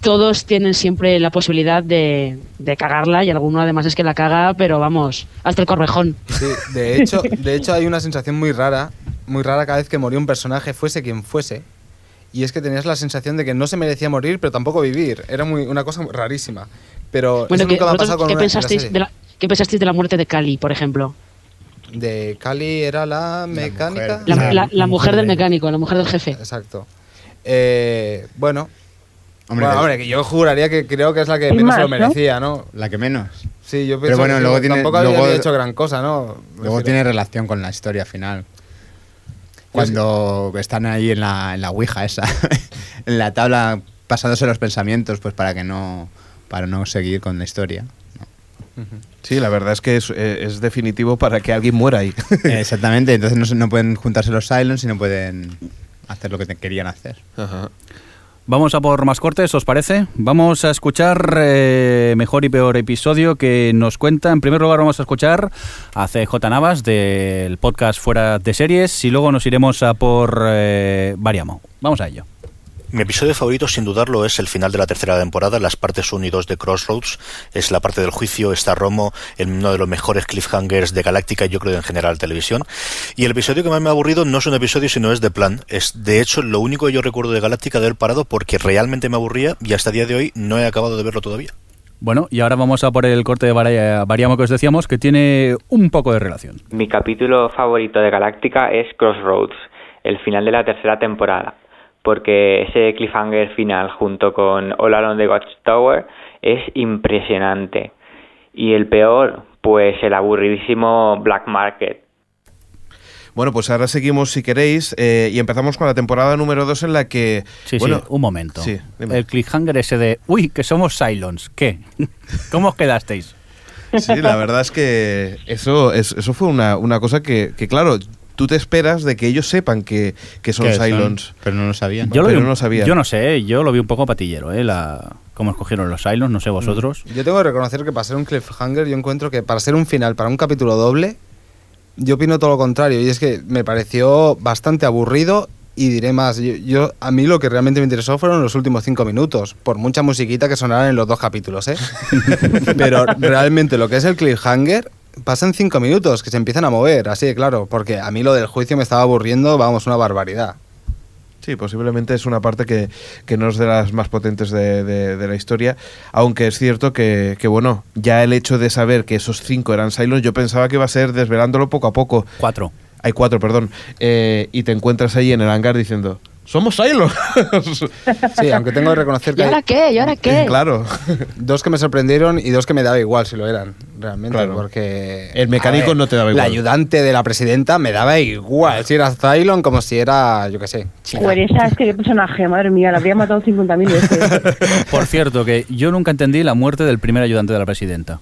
todos tienen siempre la posibilidad de, de cagarla y alguno además es que la caga, pero vamos, hasta el corvejón. Sí, de hecho, de hecho hay una sensación muy rara, muy rara cada vez que moría un personaje, fuese quien fuese. Y es que tenías la sensación de que no se merecía morir, pero tampoco vivir. Era muy, una cosa rarísima. Pero Bueno, eso que nunca me ha pasado con ¿qué, una- pensasteis de la, ¿Qué pensasteis de la muerte de Cali, por ejemplo? De Cali era la mecánica. La, La- la- la la mujer mujer del de- mecánico, la mujer del jefe. Exacto. Eh, bueno. Hombre, Bueno, hombre, que yo juraría que creo que es la que menos se lo merecía, ¿no? la que menos. Sí, yo Pero pienso bueno, que luego tiene- tampoco había luego- hecho gran cosa, ¿no? Luego Refiero- tiene relación con la historia final. Cuando están ahí en la, en la Ouija esa, en la tabla, pasándose los pensamientos, pues para que no, para no seguir con la historia. Sí, la verdad es que es, eh, es definitivo para que alguien muera ahí. Exactamente, entonces no, se- no pueden juntarse los Silence y no pueden hacer lo que te querían hacer. Ajá. Vamos a por más cortes, ¿os parece? Vamos a escuchar eh, mejor y peor episodio que nos cuenta. En primer lugar vamos a escuchar a CJ Navas del podcast Fuera de Series y luego nos iremos a por eh, Variamo. Vamos a ello. Mi episodio favorito, sin dudarlo, es el final de la tercera temporada, las partes 1 y 2 de Crossroads. Es la parte del juicio, está Romo, en uno de los mejores cliffhangers de Galáctica y yo creo en general televisión. Y el episodio que más me ha aburrido no es un episodio, sino es de plan. Es de hecho lo único que yo recuerdo de Galáctica de haber parado porque realmente me aburría y hasta el día de hoy no he acabado de verlo todavía. Bueno, y ahora vamos a por el corte de Vari- Variamo que os decíamos, que tiene un poco de relación. Mi capítulo favorito de Galáctica es Crossroads, el final de la tercera temporada, porque ese cliffhanger final junto con All Along the Watchtower es impresionante. Y el peor, pues el aburridísimo Black Market. Bueno, pues ahora seguimos si queréis eh, y empezamos con la temporada número 2 en la que... Sí, bueno, sí, un momento. Sí, el cliffhanger ese de, uy, que somos Cylons. ¿Qué? ¿Cómo os quedasteis? Sí, la verdad es que eso, es- eso fue una, una cosa que, que, claro, tú te esperas de que ellos sepan que, que son Cylons. pero no lo sabían. Yo lo, Pero vi, no sabía. yo no sé, yo lo vi un poco patillero, ¿eh? La, cómo escogieron los Cylons, no sé vosotros. Yo tengo que reconocer que para ser un cliffhanger, yo encuentro que para ser un final, para un capítulo doble, yo opino todo lo contrario. Y es que me pareció bastante aburrido y diré más. Yo, yo- a mí lo que realmente me interesó fueron los últimos cinco minutos, por mucha musiquita que sonaran en los dos capítulos, ¿eh? Pero realmente lo que es el cliffhanger pasan cinco minutos que se empiezan a mover, así de claro, porque a mí lo del juicio me estaba aburriendo, vamos, una barbaridad. Sí, posiblemente es una parte que, que no es de las más potentes de, de- de la historia, aunque es cierto que, que, bueno, ya el hecho de saber que esos cinco eran Cylons, yo pensaba que iba a ser desvelándolo poco a poco. Cuatro. Hay cuatro, perdón. Eh, y te encuentras ahí en el hangar diciendo, ¡Somos Cylons! Sí, aunque tengo que reconocer ¿Y que... ahora qué? ¿Y ahora qué? claro. Dos que me sorprendieron y dos que me daba igual si lo eran, realmente, Claro. porque... El mecánico no te daba La igual. ayudante de la presidenta me daba igual, si era Cylon como si era, yo qué sé, China. Joder, esa es que qué personaje, madre mía, la habría matado 50.000 veces. Por cierto, que yo nunca entendí la muerte del primer ayudante de la presidenta.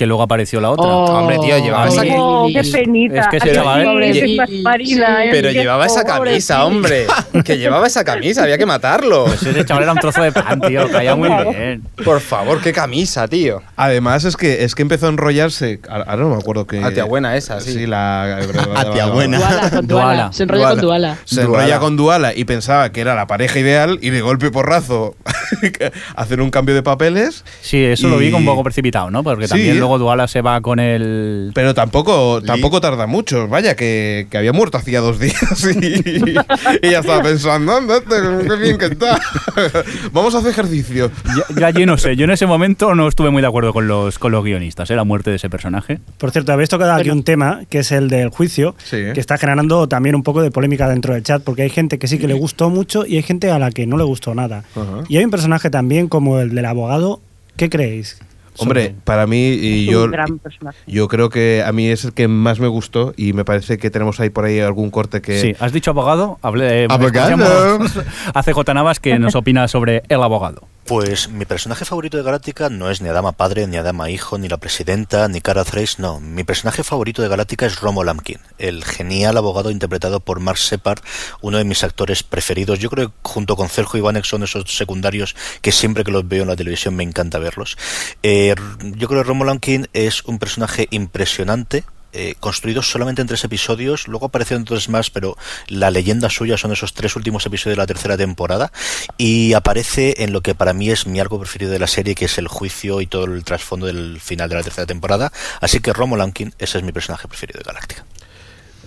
Que luego apareció la otra. Oh, Hombre, tío, llevaba esa- Oh, qué es- penita. Es que ese Ay, chaval. pobre, Lle- es más Marina, eh, Pero llevaba esa camisa, hombre. Que llevaba esa camisa, había que matarlo. Pues ese chaval era un trozo de pan, tío. Caía muy bien. Por favor, qué camisa, tío. Además es que es que empezó a enrollarse, ahora no me acuerdo que... A tía buena esa, sí. Sí, la... A tía buena. Duala. Se enrolla con Duala. Se enrolla con Duala y pensaba que era la pareja ideal y de golpe y porrazo hacer un cambio de papeles. Sí, eso lo vi un poco precipitado, ¿no? Porque Sí. también luego Duala se va con el. Pero tampoco, tampoco tarda mucho. Vaya, que, que había muerto hacía dos días y, y ya estaba pensando, anda, qué bien que está. Vamos a hacer ejercicio. Yo no sé, yo en ese momento no estuve muy de acuerdo con los, con los guionistas, ¿eh? la muerte de ese personaje. Por cierto, habéis tocado aquí un tema que es el del juicio, Sí. que está generando también un poco de polémica dentro del chat, porque hay gente que sí que le gustó mucho y hay gente a la que no le gustó nada. Y hay un personaje también como el del abogado. ¿Qué creéis? Hombre, para mí, y yo, yo creo que a mí es el que más me gustó y me parece que tenemos ahí por ahí algún corte que... Sí, has dicho abogado, hablé, Abogado. escuchamos a CJ Navas que nos opina sobre el abogado. Pues mi personaje favorito de Galáctica no es ni Adama padre, ni Adama hijo, ni la presidenta, ni Cara Thrace, no. Mi personaje favorito de Galáctica es Romo Lampkin, el genial abogado interpretado por Mark Shepard, uno de mis actores preferidos. Yo creo que junto con Sergio Ivanek son esos secundarios que siempre que los veo en la televisión me encanta verlos. Eh, yo creo que Romo Lampkin es un personaje impresionante, eh, construido solamente en tres episodios, luego aparecieron entonces más, pero la leyenda suya son esos tres últimos episodios de la tercera temporada y aparece en lo que para mí es mi arco preferido de la serie, que es el juicio y todo el trasfondo del final de la tercera temporada. Así que Romo Lankin, ese es mi personaje preferido de Galáctica.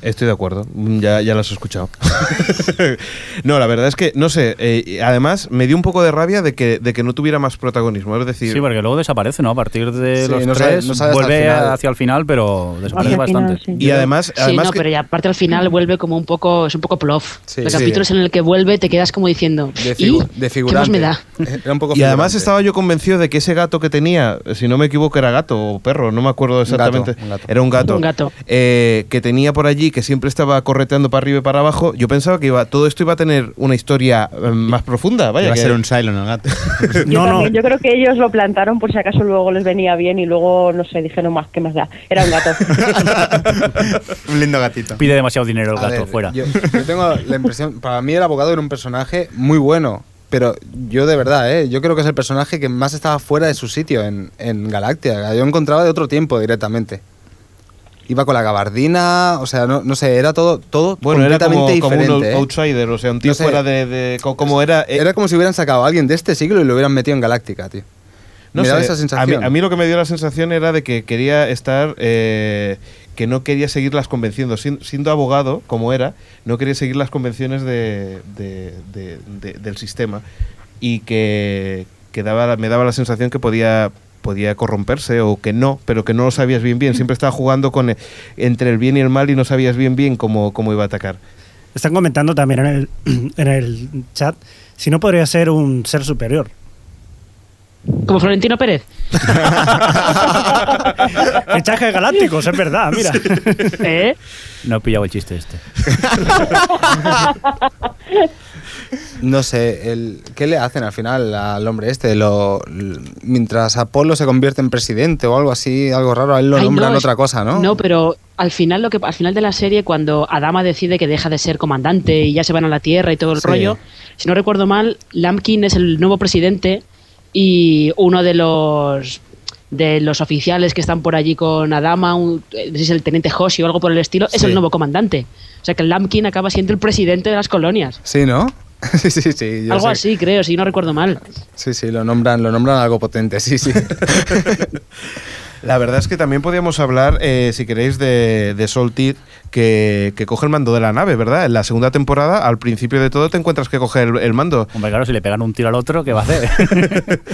Estoy de acuerdo, Mm, ya, ya lo has escuchado. no, la verdad es que, no sé, eh, además me dio un poco de rabia de que, de que no tuviera más protagonismo. Es decir, Sí, porque luego desaparece, ¿no? A partir de Sí, los no sabe- tres, no sabe hasta el vuelve hacia el final, pero desaparece Hacia el final, bastante. sí. y además, Sí, además no, que- pero ya aparte al final vuelve como un poco, es un poco plof. Sí, Los sí. capítulos en el que vuelve te quedas como diciendo, De, ¿y? ¿Qué más me da? Era un poco y además estaba yo convencido de que ese gato que tenía, si no me equivoco era gato o perro, no me acuerdo exactamente, un gato. era un gato, Un gato. eh, que tenía por allí, que siempre estaba correteando para arriba y para abajo, yo pensaba que iba, todo esto iba a tener una historia eh, más profunda. Vaya, Iba a que- ser un Cylon el gato. Yo, No, no. yo creo que ellos lo plantaron por si acaso luego les venía bien y luego, no sé, dijeron más, ¿qué más da? Era un gato. un lindo gatito. Pide demasiado dinero el A gato, ver, fuera. Yo, yo tengo la impresión, para mí el abogado era un personaje muy bueno, pero yo de verdad, ¿eh? yo creo que es el personaje que más estaba fuera de su sitio en, en Galactia. Yo encontraba de otro tiempo directamente. Iba con la gabardina, o sea, no, no sé, era todo, todo Bueno, era como, completamente como un diferente. ¿eh? outsider, o sea, un tío No sé. fuera de, de- co- como era... eh, Era como si hubieran sacado a alguien de este siglo y lo hubieran metido en Galáctica, tío. No Me daba sé, esa a mí, sensación. a mí lo que me dio la sensación era de que quería estar, eh, que no quería seguir las convenciones. Sin- siendo abogado, como era, no quería seguir las convenciones de, de- de- de- del sistema y que, que daba, me daba la sensación que podía podía corromperse o que no, pero que no lo sabías bien bien. Siempre estaba jugando con eh, entre el bien y el mal y no sabías bien bien cómo, cómo iba a atacar. Están comentando también en el, en el chat si no podría ser un ser superior. Como Florentino Pérez. Fichaje galácticos, es verdad, mira. ¿Eh? No he pillado el chiste este. No sé, el, ¿qué le hacen al final al hombre este? Lo, mientras Apolo se convierte en presidente o algo así, algo raro, a él lo Ay, nombran no, es- otra cosa, ¿no? No, pero al final lo que al final de la serie cuando Adama decide que deja de ser comandante y ya se van a la Tierra y todo el Sí. rollo, si no recuerdo mal, Lampkin es el nuevo presidente y uno de los de los oficiales que están por allí con Adama, un- eh, es el teniente Hoshi o algo por el estilo, es el nuevo comandante. O sea que Lampkin acaba siendo el presidente de las colonias. Sí, ¿no? sí, sí, sí. yo algo sé. así, creo, si no recuerdo mal. Sí, sí, lo nombran, lo nombran algo potente, sí, sí. La verdad es que también podríamos hablar, eh, si queréis, de, de Sol que, que coge el mando de la nave, ¿verdad? En la segunda temporada, al principio de todo, te encuentras que coge el, el mando. Hombre, claro, si le pegan un tiro al otro, ¿qué va a hacer?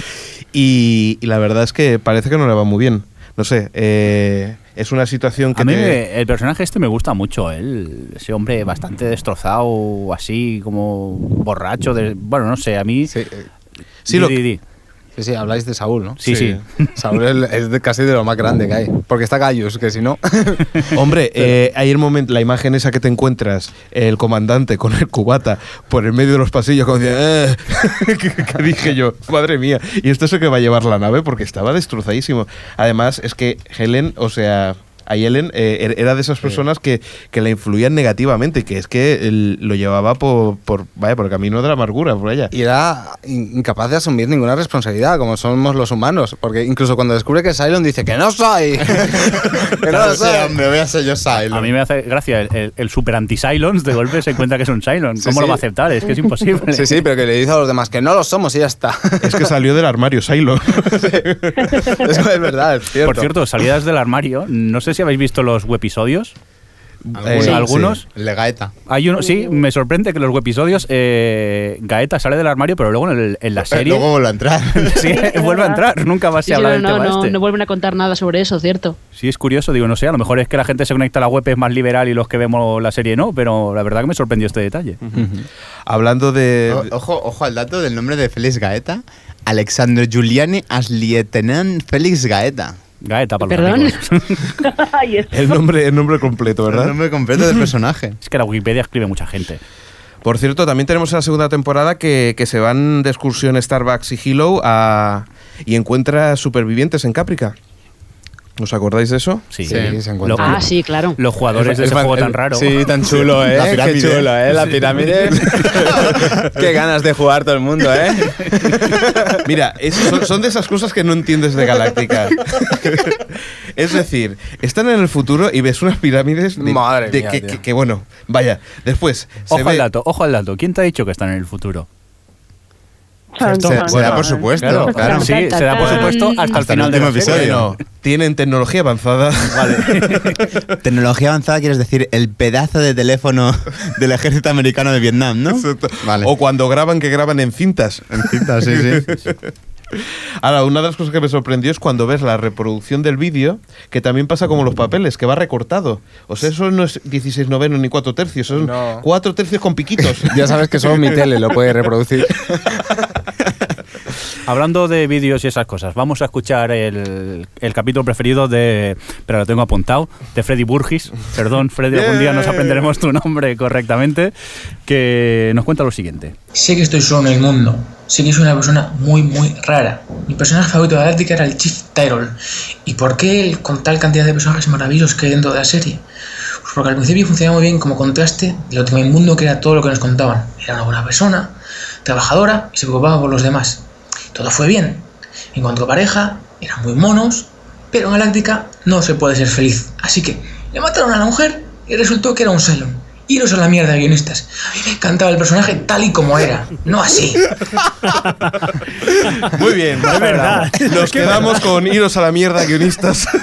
Y, y la verdad es que parece que no le va muy bien. No sé, eh, es una situación que A mí te- el personaje este me gusta mucho, él, ese hombre bastante destrozado, así como borracho, de, bueno, no sé, a mí... Sí, Sí, lo Sí, sí, habláis de Saúl, ¿no? Sí, sí. Saúl es, es de- casi de lo más grande que hay. Porque está Gaius, que si no. Hombre, eh, hay el momento, la imagen esa que te encuentras, el comandante con el cubata por el medio de los pasillos, como diciendo, "Eh", que, que dije yo, madre mía, y esto es lo que va a llevar la nave porque estaba destrozadísimo. Además, es que Helen, o sea, a Helen eh, er- era de esas personas que, que la influían negativamente, que es que él lo llevaba por, por, vaya, por el camino de la amargura, por allá. Y era in- incapaz de asumir ninguna responsabilidad, como somos los humanos. Porque incluso cuando descubre que es Cylon dice que no soy. que no lo soy. hombre, voy a ser yo Cylon. A mí me hace gracia el, el- el super anti-Cylons, de golpe se encuentra que es un Cylon. Sí, ¿Cómo lo sí. va a aceptar? Es que es imposible. Sí, sí, pero que le dice a los demás que no lo somos y ya está. Es que salió del armario Silo. Eso es verdad, es cierto. Por cierto, salidas del armario, no sé si habéis visto los episodios. Eh, Eh, algunos. Sí, el de Gaeta. Hay uno, sí, me sorprende que los episodios eh, Gaeta sale del armario, pero luego en, el- en la serie Luego vuelve a entrar. sí, vuelve a entrar. Nunca más Sí, se sí, no, del no, tema no, este. no vuelven a contar nada sobre eso, ¿cierto? Sí, es curioso, digo, no sé, a lo mejor es que la gente se conecta a la web, es más liberal y los que vemos la serie no, pero la verdad que me sorprendió este detalle. Hablando de... O- ojo, ojo al dato del nombre de Félix Gaeta. Alexandro Giuliani as lieutenant Félix Gaeta. Gaeta para ¿Perdón? El nombre, el nombre completo, El ¿verdad? nombre completo del personaje. es que la Wikipedia escribe mucha gente. Por cierto, también tenemos en la segunda temporada que, que se van de excursión Starbucks y Hilo a, y encuentra supervivientes en Caprica. ¿Os acordáis de eso? Sí, Sí, se encuentra. Lo- Ah, sí, claro. los jugadores de Es ese juego tan raro. Sí, tan chulo, ¿eh? La Qué pirámide. chulo, ¿eh? La pirámide. Qué ganas de jugar todo el mundo, ¿eh? Mira, es- son, son de esas cosas que no entiendes de Galáctica. es decir, están en el futuro y ves unas pirámides de, Madre de mía, que, tío. que- que, bueno, vaya, después se Ojo ve- al dato, ojo al dato. ¿Quién te ha dicho que están en el futuro? Chan, Se, chan. se da por supuesto, Claro, claro. sí, se da por supuesto hasta, el final último del episodio. Bueno, tienen tecnología avanzada. Tecnología avanzada quieres decir el pedazo de teléfono del ejército americano de Vietnam, ¿no? Vale. O cuando graban, que graban en cintas. En cintas, sí, sí. Ahora, una de las cosas que me sorprendió es cuando ves la reproducción del vídeo, que también pasa como los papeles, que va recortado. O sea, eso no es 16 novenos ni 4 tercios, son No. 4 tercios con piquitos. Ya sabes que solo mi tele lo puede reproducir. Hablando de vídeos y esas cosas, vamos a escuchar el, el capítulo preferido de, pero lo tengo apuntado, de Freddy Burgis. Perdón, Freddy, algún día nos aprenderemos tu nombre correctamente, que nos cuenta lo siguiente. Sé que estoy solo en el mundo. Sé que soy una persona muy, muy rara. Mi personaje favorito de Galáctica era el Chief Tyrol. ¿Y por qué él, con tal cantidad de personajes maravillosos que hay dentro de la serie? Pues porque al principio funcionaba muy bien como contraste de lo inmundo que era todo lo que nos contaban. Era una buena persona, trabajadora y se preocupaba por los demás. Todo fue bien. Encontró pareja, eran muy monos, pero en Galáctica no se puede ser feliz. Así que le mataron a la mujer y resultó que era un Cylon. Iros a la mierda, guionistas. A mí me encantaba el personaje tal y como era, no así. Muy bien, Es verdad. Nos quedamos con iros a la mierda, guionistas.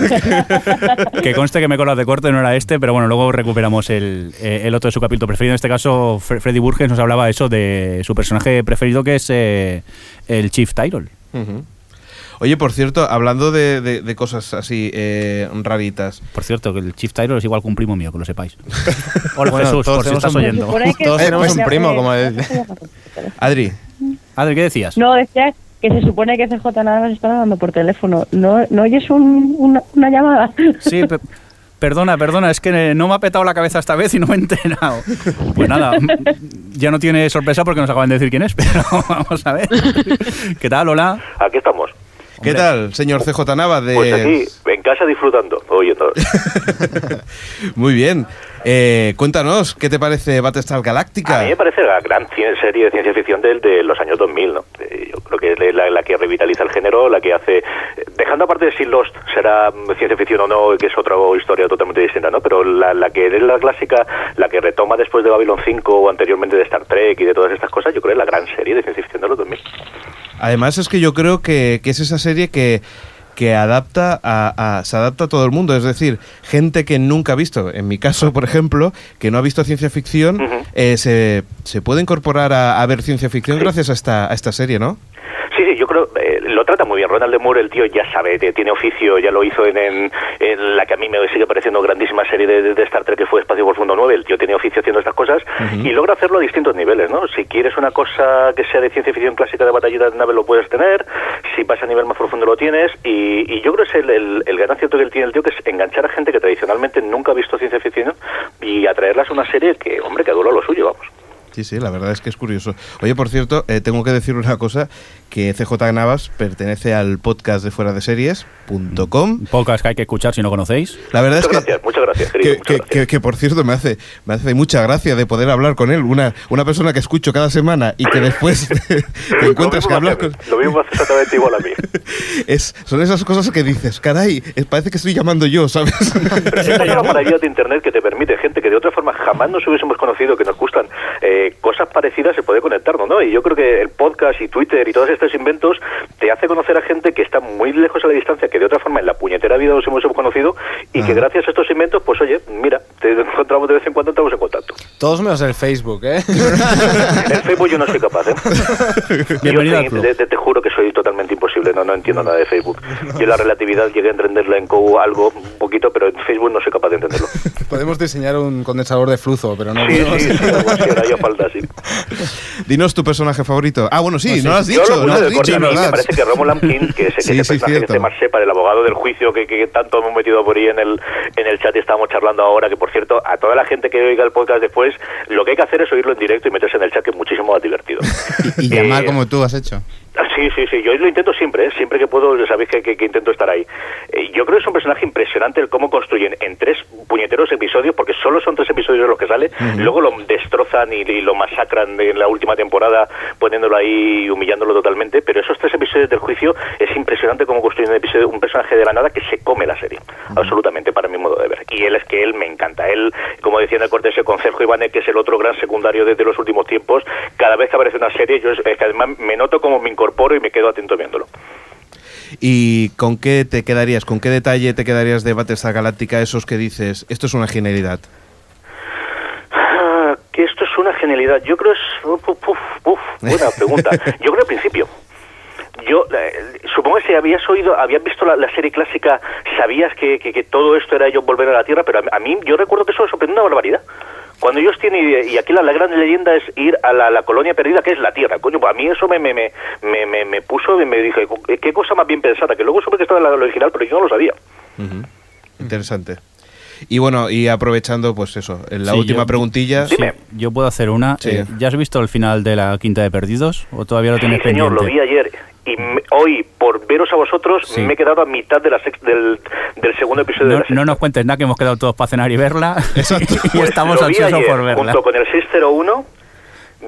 Que conste que me colas de corte, no era este, pero bueno, luego recuperamos el, eh, el otro de su capítulo preferido. En este caso, Fre- Freddy Burgess nos hablaba eso de su personaje preferido, que es eh, el Chief Tyrol. Ujú. Oye, por cierto, hablando de, de- de cosas así eh, raritas. Por cierto, que el Chief Tyrol es igual que un primo mío, que lo sepáis. Hola Bueno, Jesús, todos por si estás un- oyendo. Todos tenemos un primo, como el- Adri, Adri, ¿qué decías? No, decía que se supone que CJ nada más está hablando por teléfono. ¿No, no oyes un- una, una llamada? Sí, pe- perdona, perdona, es que no me ha petado la cabeza esta vez y no me he enterado. Pues nada, ya no tiene sorpresa porque nos acaban de decir quién es, pero vamos a ver. ¿Qué tal, hola? Aquí estamos. ¿Qué tal, señor CJ Nava? De... Pues aquí, en casa disfrutando, oyendo. Muy bien. Eh, cuéntanos, ¿qué te parece Battlestar Galactica? A mí me parece la gran serie de ciencia ficción del de los años 2000, ¿no? Eh, Yo creo que es la, la que revitaliza el género, la que hace... Dejando aparte de si Lost será mm, ciencia ficción o no, que es otra historia totalmente distinta, ¿no? Pero la, la que es la clásica, la que retoma después de Babylon 5 o anteriormente de Star Trek y de todas estas cosas, yo creo que es la gran serie de ciencia ficción de los 2000. Además es que yo creo que, que es esa serie que, que adapta a, a- se adapta a todo el mundo. Es decir, gente que nunca ha visto, en mi caso, por ejemplo, que no ha visto ciencia ficción, eh, se, se puede incorporar a, a ver ciencia ficción gracias a esta, a esta serie, ¿no? Sí, sí, yo creo, eh, lo trata muy bien. Ronald de Moore, el tío ya sabe, te- tiene oficio, ya lo hizo en, en- en la que a mí me sigue pareciendo grandísima serie de, de- de Star Trek que fue Espacio Profundo 9. El tío tiene oficio haciendo estas cosas y logra hacerlo a distintos niveles, ¿no? Si quieres una cosa que sea de ciencia ficción clásica de batallita de nave lo puedes tener, si vas a nivel más profundo lo tienes y, y yo creo que es el, el, el gran acierto que él tiene el tío que es enganchar a gente que tradicionalmente nunca ha visto ciencia ficción y atraerlas a una serie que, hombre, que adora lo suyo, vamos. Sí, sí, la verdad es que es curioso. Oye, por cierto, eh, tengo que decir una cosa, que CJ Navas pertenece al podcast de fuera de series.com. Podcast que hay que escuchar si no conocéis. La verdad Muchas es que gracias, muchas gracias, querido, que, muchas que- gracias. que- que, por cierto me hace me hace mucha gracia de poder hablar con él una una persona que escucho cada semana y que después te, encuentras Lo que mismo hablas hace a con Lo mismo hace exactamente igual a mí. es son esas cosas que dices caray es- parece que estoy llamando yo sabes Pero es una maravilla de Internet que te permite gente que de otra forma jamás nos hubiésemos conocido, que nos gustan eh, cosas parecidas, se puede conectarnos, ¿no? Y yo creo que el podcast y Twitter y todos estos inventos te hace conocer a gente que está muy lejos a la distancia, que de otra forma en la puñetera vida nos hemos conocido y que gracias a estos inventos, pues oye, mira, te encontramos de vez en cuando, estamos en contacto. Todos menos el Facebook, ¿eh? En Facebook yo no soy capaz, ¿eh? Bienvenido Yo te, club. te- te juro que soy totalmente imposible, no, no entiendo nada de Facebook. Yo la relatividad llegué a entenderla en Go algo, un poquito, pero en Facebook no soy capaz de entenderlo. Podemos diseñar un condensador de flujo, pero no Sí, podemos- sí, sí, ahora ya falta, sí. dinos tu personaje favorito ah bueno sí Pues no lo has Yo dicho lo no has de dicho y ¿verdad? me parece que Romo Lampkin, que es, que Sí, es el personaje de Mark Shepard, el abogado del juicio que, que tanto hemos metido por ahí en el, en el chat y estábamos charlando ahora, que por cierto, a toda la gente que oiga el podcast después, lo que hay que hacer es oírlo en directo y meterse en el chat, que es muchísimo más divertido. Y llamar como tú has hecho. Sí, sí, sí, yo lo intento siempre, ¿eh? siempre que puedo, sabéis que, que- que intento estar ahí. Eh, yo creo que es un personaje impresionante el cómo construyen en tres puñeteros episodios, porque solo son tres episodios los que sale, luego lo destrozan y, y lo masacran en la última temporada, poniéndolo ahí y humillándolo totalmente, pero esos tres episodios del juicio es impresionante cómo construyen un, episodio, un personaje de la nada que se come la serie, absolutamente, para mi modo de ver. Y él es que él me encanta, él, como decía en el corte ese con Sergio Ibanez, que es el otro gran secundario de, de los últimos tiempos, cada vez que aparece una serie, yo es, es que además me noto como me incorporo y me quedo atento viéndolo. ¿Y con qué te quedarías? ¿Con qué detalle te quedarías de Battlestar Galáctica esos que dices, esto es una genialidad? Ah, que esto es una genialidad. Yo creo es... Uf, uf, uf, uf, buena pregunta. Yo creo al principio. Yo eh, supongo que si habías oído, habías visto la, la serie clásica, sabías que, que- que todo esto era ellos volver a la Tierra, pero a, a mí yo recuerdo que eso me sorprendió una barbaridad. Cuando ellos tienen, y aquí la, la gran leyenda es ir a la, la colonia perdida, que es la Tierra. Coño, pues a mí eso me, me, me, me, me- puso y me dije, qué cosa más bien pensada, que luego supe que estaba en la original, pero yo no lo sabía. Interesante. Y bueno, y aprovechando, pues eso, en la Sí, última yo- pregunilla. Sí, yo puedo hacer una. Sí. Eh, ¿Ya has visto el final de la Quinta de Perdidos? ¿O todavía lo tienes Sí, señor, lo vi ayer. Y me- hoy, por veros a vosotros, Sí. me he quedado a mitad de la sex- del, del segundo episodio de No, la no nos cuentes nada, que hemos quedado todos para cenar y verla. y estamos Lo vi ansiosos ayer, por verla. Junto con el 601,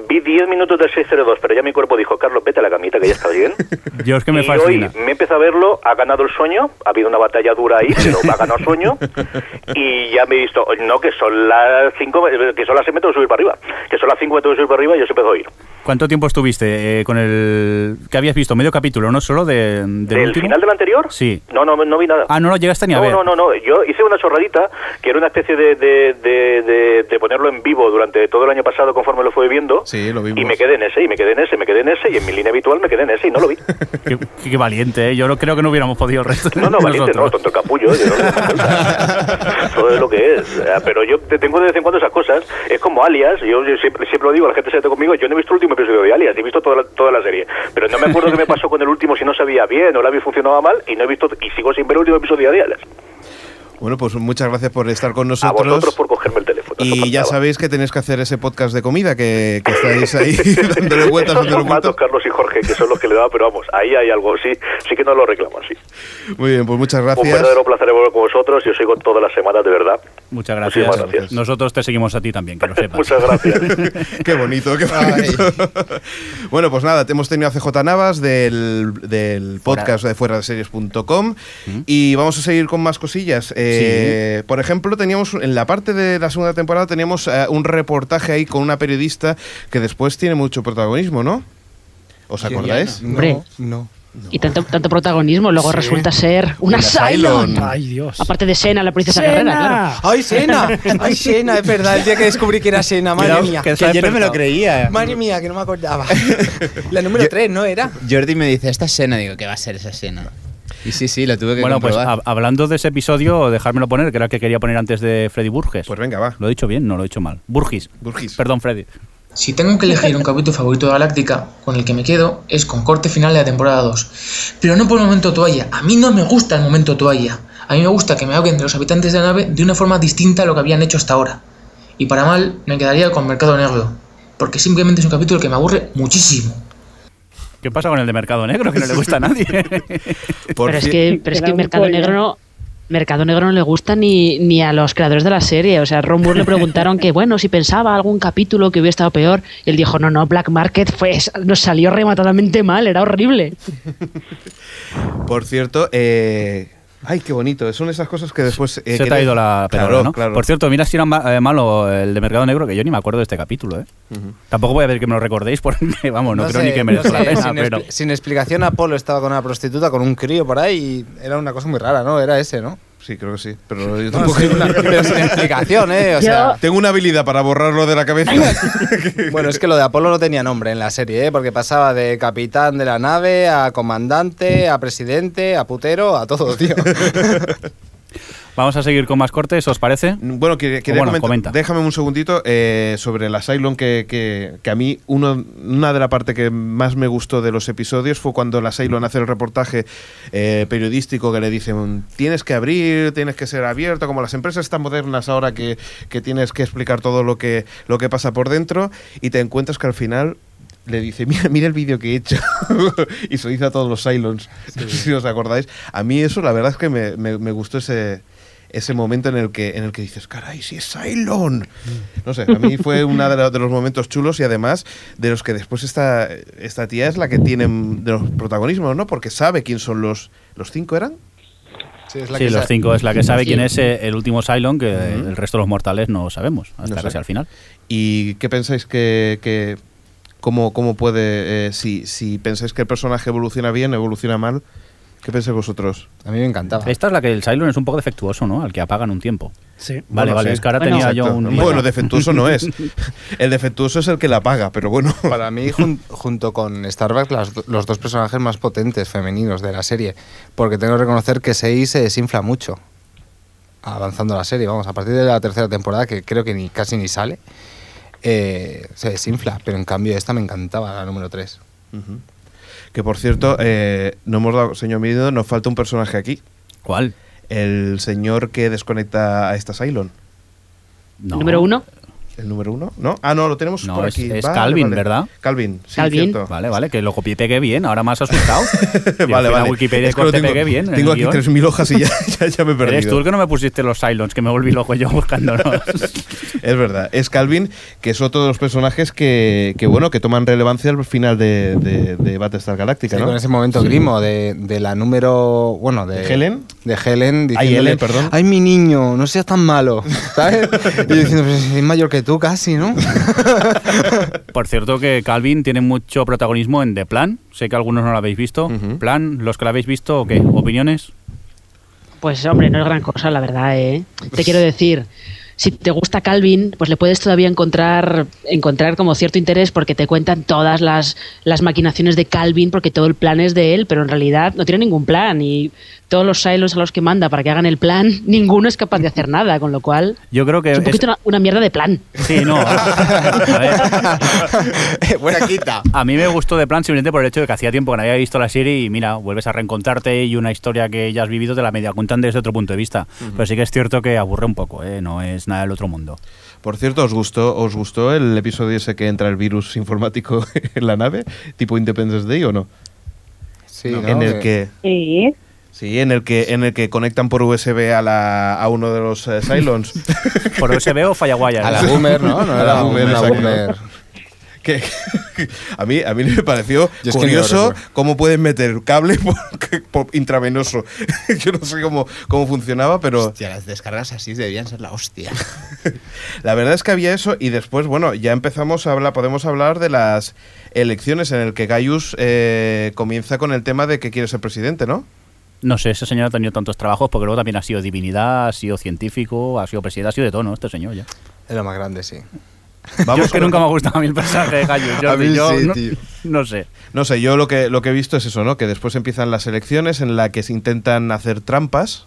vi 10 minutos del 602, pero ya mi cuerpo dijo, Carlos, vete a la camita, que ya está bien. Yo es que me y fascina. hoy me empezado a verlo, ha ganado el sueño, ha habido una batalla dura ahí, pero ha ganado el sueño, y ya me he visto, no, que son las 5, que son las 6 me tengo que subir para arriba, que son las 5 me tengo que subir para arriba y yo se empezó a oír. ¿Cuánto tiempo estuviste eh, con el que habías visto? ¿Medio capítulo, no solo de, del ¿Del último? final del anterior? Sí. No, no, no vi nada. Ah, no lo llegaste ni a no, ver. No, no, no. Yo hice una chorradita que era una especie de, de, de, de- de ponerlo en vivo durante todo el año pasado conforme lo fue viendo. Sí, lo vimos. Y me quedé en ese, y me quedé en ese, me quedé en ese, y en mi línea habitual me quedé en ese y no lo vi. Qué, qué valiente, ¿eh? Yo no, creo que no hubiéramos podido el resto. No, no, valiente, no, tonto capullo. yo no. Todo es lo que es. Eh, Pero yo te tengo de vez en cuando esas cosas. Es como Alias. Yo, yo siempre, siempre lo digo, la gente se mete conmigo. Yo no he visto el último episodio de Alias, he visto toda la, toda la serie. Pero no me acuerdo qué me pasó con el último, si no sabía bien o la había funcionado mal. Y no he visto, y sigo sin ver el último episodio de Alias. Bueno, pues muchas gracias por estar con A nosotros. vosotros por cogerme el teléfono. Y ya sabéis que tenéis que hacer ese podcast de comida, que, que estáis ahí dándole vueltas, Esos dándole son vueltas. Matos, Carlos y Jorge, que son los que le daban, pero vamos, ahí hay algo, sí, sí que no lo reclaman, sí. Muy bien, pues muchas Un gracias. verdadero placer volver con vosotros, yo os sigo todas las semanas, de verdad. Muchas gracias. Gracias. Nosotros te seguimos a ti también, que lo sepas. Muchas gracias. qué bonito, qué bonito. bueno, pues nada, te hemos tenido a CJ Navas del, del podcast de fuera de series.com y vamos a seguir con más cosillas. Eh, Por ejemplo, teníamos en la parte de la segunda temporada teníamos eh, un reportaje ahí con una periodista que después tiene mucho protagonismo, ¿no? ¿Os acordáis? Hombre. No. Y tanto, tanto protagonismo, luego Sí. resulta ser una. Cylon. Ay, Dios. Aparte de Sena, la princesa guerrera, claro. ¡Ay, Sena! ¡Ay, Sena! Es verdad, el día que descubrí que era Sena, madre mía. que Que yo no me lo creía. Madre mía, que no me acordaba. La número 3, ¿no era? Jordi me dice, esta escena, digo, ¿qué va a ser esa escena? Y sí, sí, lo tuve que Bueno, pues comprobar. hab- hablando de ese episodio, dejármelo poner, que era el que quería poner antes de Freddy Burges. Pues venga, va. ¿Lo he dicho bien? No, lo he dicho mal. Burgis. Burgis. Perdón, Freddy. Si tengo que elegir un capítulo favorito de Galáctica, con el que me quedo, es con corte final de la temporada 2. Pero no por el momento toalla. A mí no me gusta el momento toalla. A mí me gusta que me hablen de los habitantes de la nave de una forma distinta a lo que habían hecho hasta ahora. Y para mal, me quedaría con Mercado Negro. Porque simplemente es un capítulo que me aburre muchísimo. ¿Qué pasa con el de Mercado Negro? Que no le gusta a nadie. pero es que, pero es que Mercado Negro no. Mercado Negro no le gusta ni, ni a los creadores de la serie. O sea, a Ron Moore le preguntaron que, bueno, si pensaba algún capítulo que hubiera estado peor. Y él dijo, no, no, Black Market fue, nos salió rematadamente mal, era horrible. Por cierto, eh, ay, qué bonito. Son esas cosas que después. eh, Se te ha ido la pelota, Claro, ¿no? claro. Por cierto, mira si era ma- eh, malo el de Mercado Negro, que yo ni me acuerdo de este capítulo, ¿eh? Tampoco voy a ver que me lo recordéis, porque, vamos, no, creo sé, ni que merezca no la sé, pena, sin, pero... sin explicación, Apolo estaba con una prostituta, con un crío por ahí, y era una cosa muy rara, ¿no? Era ese, ¿no? Sí, creo que sí. Pero yo tampoco. sí, una- pero sin explicación, ¿eh? O sea, Tengo una habilidad para borrarlo de la cabeza. bueno, es que lo de Apolo no tenía nombre en la serie, ¿eh? Porque pasaba de capitán de la nave a comandante, a presidente, a putero, a todo, tío. Vamos a seguir con más cortes, ¿os parece? Bueno, quería bueno, comentar- comenta. déjame un segundito eh, sobre la Cylon, que, que- que a mí uno, una de las partes que más me gustó de los episodios fue cuando la Cylon hace el reportaje eh, periodístico que le dicen tienes que abrir, tienes que ser abierto, como las empresas tan modernas ahora que, que tienes que explicar todo lo que, lo que pasa por dentro y te encuentras que al final le dice, mira, mira el vídeo que he hecho. y se lo dice a todos los Cylons. No sé si os acordáis. A mí eso, la verdad es que me, me- me gustó ese, ese momento en el que en el que dices, caray, si es Cylon. No sé, a mí fue uno de, los- de los momentos chulos y además de los que después esta, esta tía es la que tiene de los protagonismos, ¿no? Porque sabe quién son los, los cinco, ¿eran? Sí, es Sí, los cinco es la que sabe quién es eh, el último Cylon, que el resto de los mortales no sabemos, hasta No sé. casi al final. ¿Y qué pensáis que, que cómo, cómo puede, eh, si, si pensáis que el personaje evoluciona bien, evoluciona mal, ¿qué pensáis vosotros? A mí me encantaba. Esta es la que el Cylon es un poco defectuoso, ¿no? Al que apagan un tiempo. Sí. Vale, Bueno, vale, sí. es que ahora Bueno, tenía yo un... Bueno, defectuoso no es. El defectuoso es el que la paga, pero bueno. Para mí, jun- junto con Starbucks, las los dos personajes más potentes femeninos de la serie. Porque tengo que reconocer que Sei se desinfla mucho. Avanzando la serie, vamos, a partir de la tercera temporada, que creo que ni casi ni sale, eh, se desinfla. Pero en cambio, esta me encantaba, la número 3. Ujú. Que por cierto, eh, no hemos dado, señor Mirido, nos falta un personaje aquí. ¿Cuál? El señor que desconecta a esta Cylon. Número uno. ¿El número uno? ¿No? Ah, no, lo tenemos No, por es, aquí. es Vale, Calvin, vale. ¿verdad? Calvin, sí, Calvin. cierto. Vale, vale, que lo copié y pegué bien, ahora más asustado. Vale, vale. Wikipedia Es que lo tengo, pegué bien. en tengo aquí guion. 3.000 hojas y ya, ya, ya me he perdido. Eres tú el que no me pusiste los Cylons, que me volví loco yo buscándolos. Es verdad, es Calvin, que es otro de los personajes que, que bueno, que toman relevancia al final de, de, de Battlestar Galactica, Sí, ¿no? con ese momento grimo de, de la número. Bueno, de. ¿De Helen? De Helen. Ay, Helen, perdón. Ay, mi niño, no seas tan malo. ¿Sabes? y yo diciendo, pues es mayor que tú casi, ¿no? Por cierto que Calvin tiene mucho protagonismo en The Plan. Sé que algunos no lo habéis visto. Plan, los que lo habéis visto, ¿qué? ¿Opiniones? Pues hombre, no es gran cosa, la verdad, ¿eh? Te quiero decir, si te gusta Calvin, pues le puedes todavía encontrar, encontrar como cierto interés porque te cuentan todas las, las maquinaciones de Calvin, porque todo el plan es de él, pero en realidad no tiene ningún plan y todos los silos a los que manda para que hagan el plan, ninguno es capaz de hacer nada, con lo cual Yo creo que es un poquito una, una mierda de plan. Sí, no. A Buena quita. A mí me gustó de plan simplemente por el hecho de que hacía tiempo que no había visto la serie y mira, vuelves a reencontrarte y una historia que ya has vivido te la media cuentan desde otro punto de vista. Pero sí que es cierto que aburre un poco, ¿eh? no es nada del otro mundo. Por cierto, ¿os gustó, ¿os gustó el episodio ese que entra el virus informático en la nave? ¿Tipo Independence Day o no? Sí, No, ¿no? En el Que- que... Sí. Sí, en el que en el que conectan por USB a, la, a uno de los eh, Cylons. ¿Por USB o Firewire? A la Boomer, ¿no? No A era la Boomer, exacto. Boomer. Que, a, mí, a mí me pareció Yo es que curioso recuerdo. cómo pueden meter cable por, por intravenoso. Yo no sé cómo, cómo funcionaba, pero Hostia, las descargas así debían ser la hostia. la verdad es que había eso y después, bueno, ya empezamos a hablar, podemos hablar de las elecciones en el que Gaius eh, comienza con el tema de que quiere ser presidente, ¿no? No sé, ese señor ha tenido tantos trabajos porque luego también ha sido divinidad, ha sido científico, ha sido presidente, ha sido de todo, ¿no? Este señor ya. Es lo más grande, sí. Yo es que nunca me ha gustado a mí el personaje de Gallo. Yo, A mí yo sí, no, tío. no sé. No sé, yo lo que, lo que he visto es eso, ¿no? Que después empiezan las elecciones en las que se intentan hacer trampas.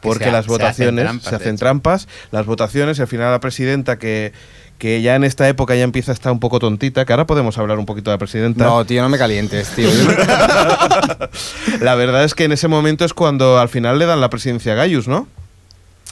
Que Porque ha- las se hacen votaciones trampas, se hacen trampas, las votaciones, y al final la presidenta que, que ya en esta época ya empieza a estar un poco tontita, que ahora podemos hablar un poquito de la presidenta. No, tío, no me calientes, tío. la verdad es que en ese momento es cuando al final le dan la presidencia a Gaius, ¿no?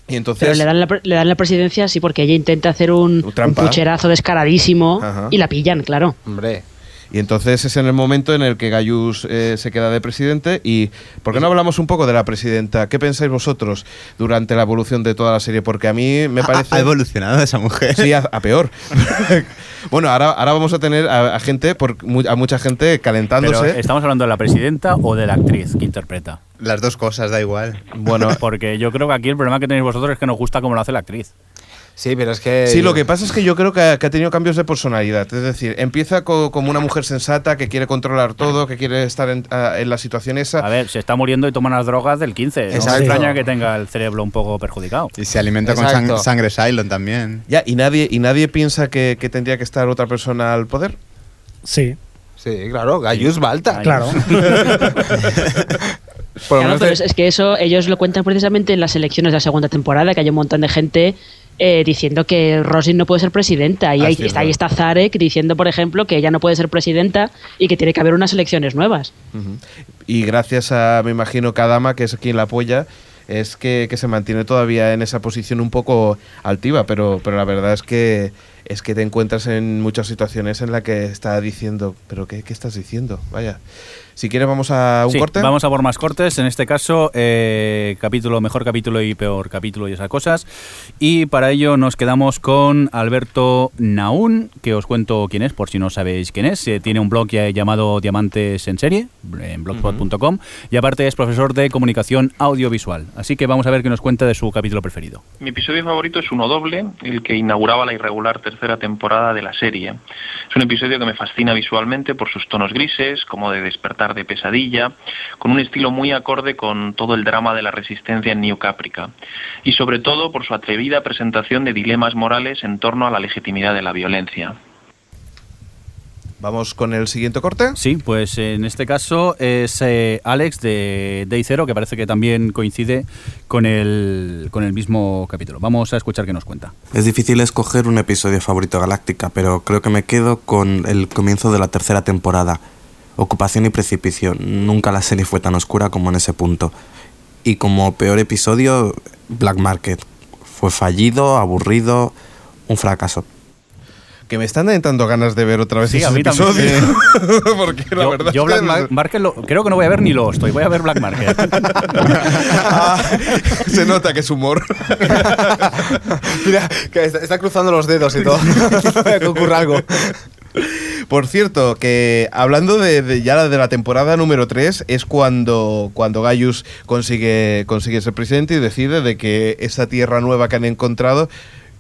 Y entonces Pero le dan, la, le dan la presidencia sí porque ella intenta hacer un, un pucherazo descaradísimo Ajá. y la pillan, claro. Hombre. Y entonces es en el momento en el que Gaius eh, se queda de presidente. ¿Y por qué no hablamos un poco de la presidenta? ¿Qué pensáis vosotros durante la evolución de toda la serie? Porque a mí me Ha- parece... Ha evolucionado esa mujer. Sí, a, a peor. bueno, ahora, ahora vamos a tener a, a gente, por, mu- a mucha gente Pero, calentándose. ¿estamos hablando de la presidenta o de la actriz que interpreta? Las dos cosas, da igual. Bueno, Porque yo creo que aquí el problema que tenéis vosotros es que nos gusta cómo lo hace la actriz. Sí, pero es que. Sí, lo que pasa es que yo creo que ha, que ha tenido cambios de personalidad. Es decir, empieza co- como una mujer sensata que quiere controlar todo, que quiere estar en, a- en la situación esa. A ver, se está muriendo y toma las drogas del 15. No me Exacto. extraña que tenga el cerebro un poco perjudicado. Y se alimenta con sang- sangre Cylon también. Ya, y nadie, y nadie piensa que, que tendría que estar otra persona al poder. Sí, Sí, claro, Gaius Balta. claro. Claro, pero es que eso ellos lo cuentan precisamente en las elecciones de la segunda temporada, que hay un montón de gente eh, diciendo que Rosin no puede ser presidenta. Y Ah, ahí, está, ahí está Zarek diciendo, por ejemplo, que ella no puede ser presidenta y que tiene que haber unas elecciones nuevas. Y gracias a, me imagino, Kadama, que es quien la apoya, es que, que se mantiene todavía en esa posición un poco altiva, pero, pero la verdad es que es que te encuentras en muchas situaciones en las que está diciendo, pero ¿qué, qué estás diciendo? Vaya. Si quieres vamos a un Sí, corte. Vamos a por más cortes. En este caso, eh, capítulo, mejor capítulo y peor capítulo y esas cosas. Y para ello nos quedamos con Alberto Naún, que os cuento quién es, por si no sabéis quién es. Eh, tiene un blog ya llamado Diamantes en Serie, en blogspot.com, y aparte es profesor de comunicación audiovisual. Así que vamos a ver qué nos cuenta de su capítulo preferido. Mi episodio favorito es uno doble, el que inauguraba la irregular tercera temporada de la serie. Es un episodio que me fascina visualmente por sus tonos grises, como de despertar de pesadilla, con un estilo muy acorde con todo el drama de la resistencia en New Caprica, y sobre todo por su atrevida presentación de dilemas morales en torno a la legitimidad de la violencia. Vamos con el siguiente corte. Sí, pues en este caso es eh, Alex de Day Zero, que parece que también coincide con el, con el mismo capítulo. Vamos a escuchar qué nos cuenta. Es difícil escoger un episodio favorito de Galáctica, pero creo que me quedo con el comienzo de la tercera temporada. Ocupación y precipicio. Nunca la serie fue tan oscura como en ese punto. Y como peor episodio, Black Market. Fue fallido, aburrido, un fracaso. Que me están dando ganas de ver otra vez Sí, ese a mí también. Porque la yo, verdad yo es Black que- Mar- Market lo- creo que no voy a ver ni lo estoy, voy a ver Black Market. Se nota que es humor. Mira, que está, está cruzando los dedos y todo. que ocurra algo. Por cierto, que hablando de, de ya de la temporada número 3, es cuando, cuando Gaius consigue, consigue ser presidente y decide de que esa tierra nueva que han encontrado,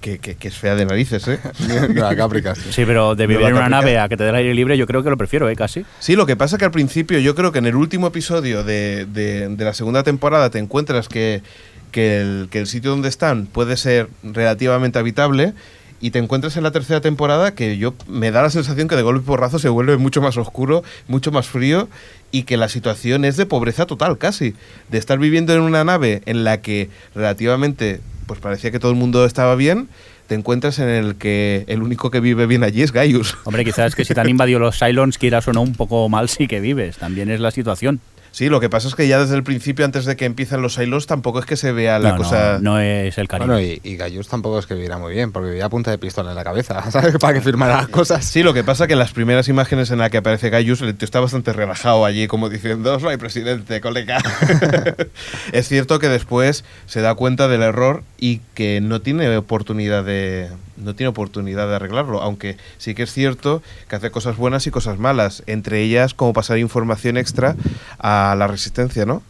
que, que- que es fea de narices, ¿eh? Nueva Caprica, Sí, pero de vivir Nueva en una Caprica. nave a que te dé el aire libre, yo creo que lo prefiero, ¿eh? Casi. Sí, lo que pasa que al principio, yo creo que en el último episodio de, de- de la segunda temporada te encuentras que, que, el, que el sitio donde están puede ser relativamente habitable y te encuentras en la tercera temporada que yo me da la sensación que de golpe porrazo se vuelve mucho más oscuro, mucho más frío y que la situación es de pobreza total casi, de estar viviendo en una nave en la que relativamente pues parecía que todo el mundo estaba bien, te encuentras en el que el único que vive bien allí es Gaius. Hombre, quizás que si te han invadido los Cylons, quieras o no, un poco mal sí que vives. También es la situación. Sí, lo que pasa es que ya desde el principio, antes de que empiecen los silos, tampoco es que se vea la No, no, cosa. no es el cariño. Bueno, y, y Gallus tampoco es que viviera muy bien, porque vivía a punta de pistola en la cabeza, ¿sabes? Para que firmara las cosas. Sí, lo que pasa que en las primeras imágenes en las que aparece Gaius, el tío está bastante relajado allí, como diciendo, soy presidente, colega. es cierto que después se da cuenta del error y que no tiene oportunidad de no tiene oportunidad de arreglarlo, aunque sí que es cierto que hace cosas buenas y cosas malas, entre ellas como pasar información extra a la resistencia, ¿no?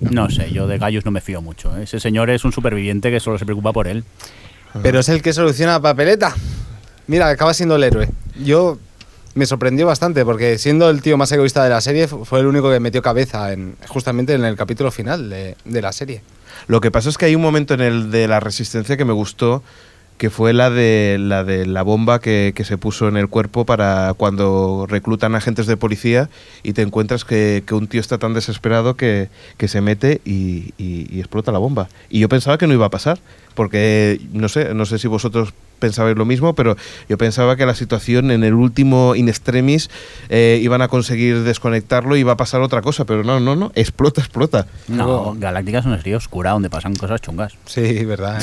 No sé, yo de Gaius no me fío mucho. ¿eh? Ese señor es un superviviente que solo se preocupa por él. Pero es el que soluciona la papeleta. Mira, acaba siendo el héroe. Yo me sorprendió bastante porque siendo el tío más egoísta de la serie fu- fue el único que metió cabeza en, justamente en el capítulo final de, de la serie. Lo que pasa es que hay un momento en el de la resistencia que me gustó, que fue la de la, de la bomba que, que se puso en el cuerpo para cuando reclutan agentes de policía y te encuentras que, que un tío está tan desesperado que, que se mete y, y- y explota la bomba. Y yo pensaba que no iba a pasar, porque no sé, no sé si vosotros pensabais lo mismo, pero yo pensaba que la situación en el último in extremis eh, iban a conseguir desconectarlo y iba a pasar otra cosa, pero no, no, no, explota, explota. No, Galáctica es una serie oscura donde pasan cosas chungas. Sí, verdad.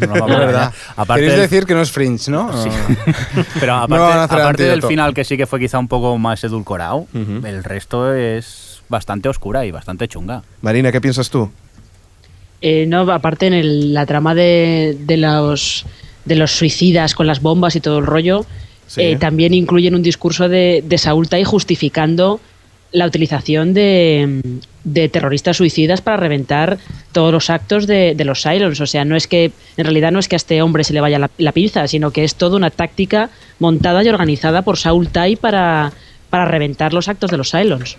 No vamos a- verdad. Aparte Queréis del- decir que no es Fringe, ¿no? Sí. No. Pero No aparte, del final, que sí que fue quizá un poco más edulcorado, el resto es bastante oscura y bastante chunga. Marina, ¿qué piensas tú? Eh, no, aparte en el- la trama de, de los de los suicidas con las bombas y todo el rollo, Sí. eh, también incluyen un discurso de, de Saúl Tai justificando la utilización de, de terroristas suicidas para reventar todos los actos de, de los Cylons. O sea, no es que, en realidad no es que a este hombre se le vaya la, la pinza, sino que es toda una táctica montada y organizada por Saúl Tai para, para reventar los actos de los Cylons.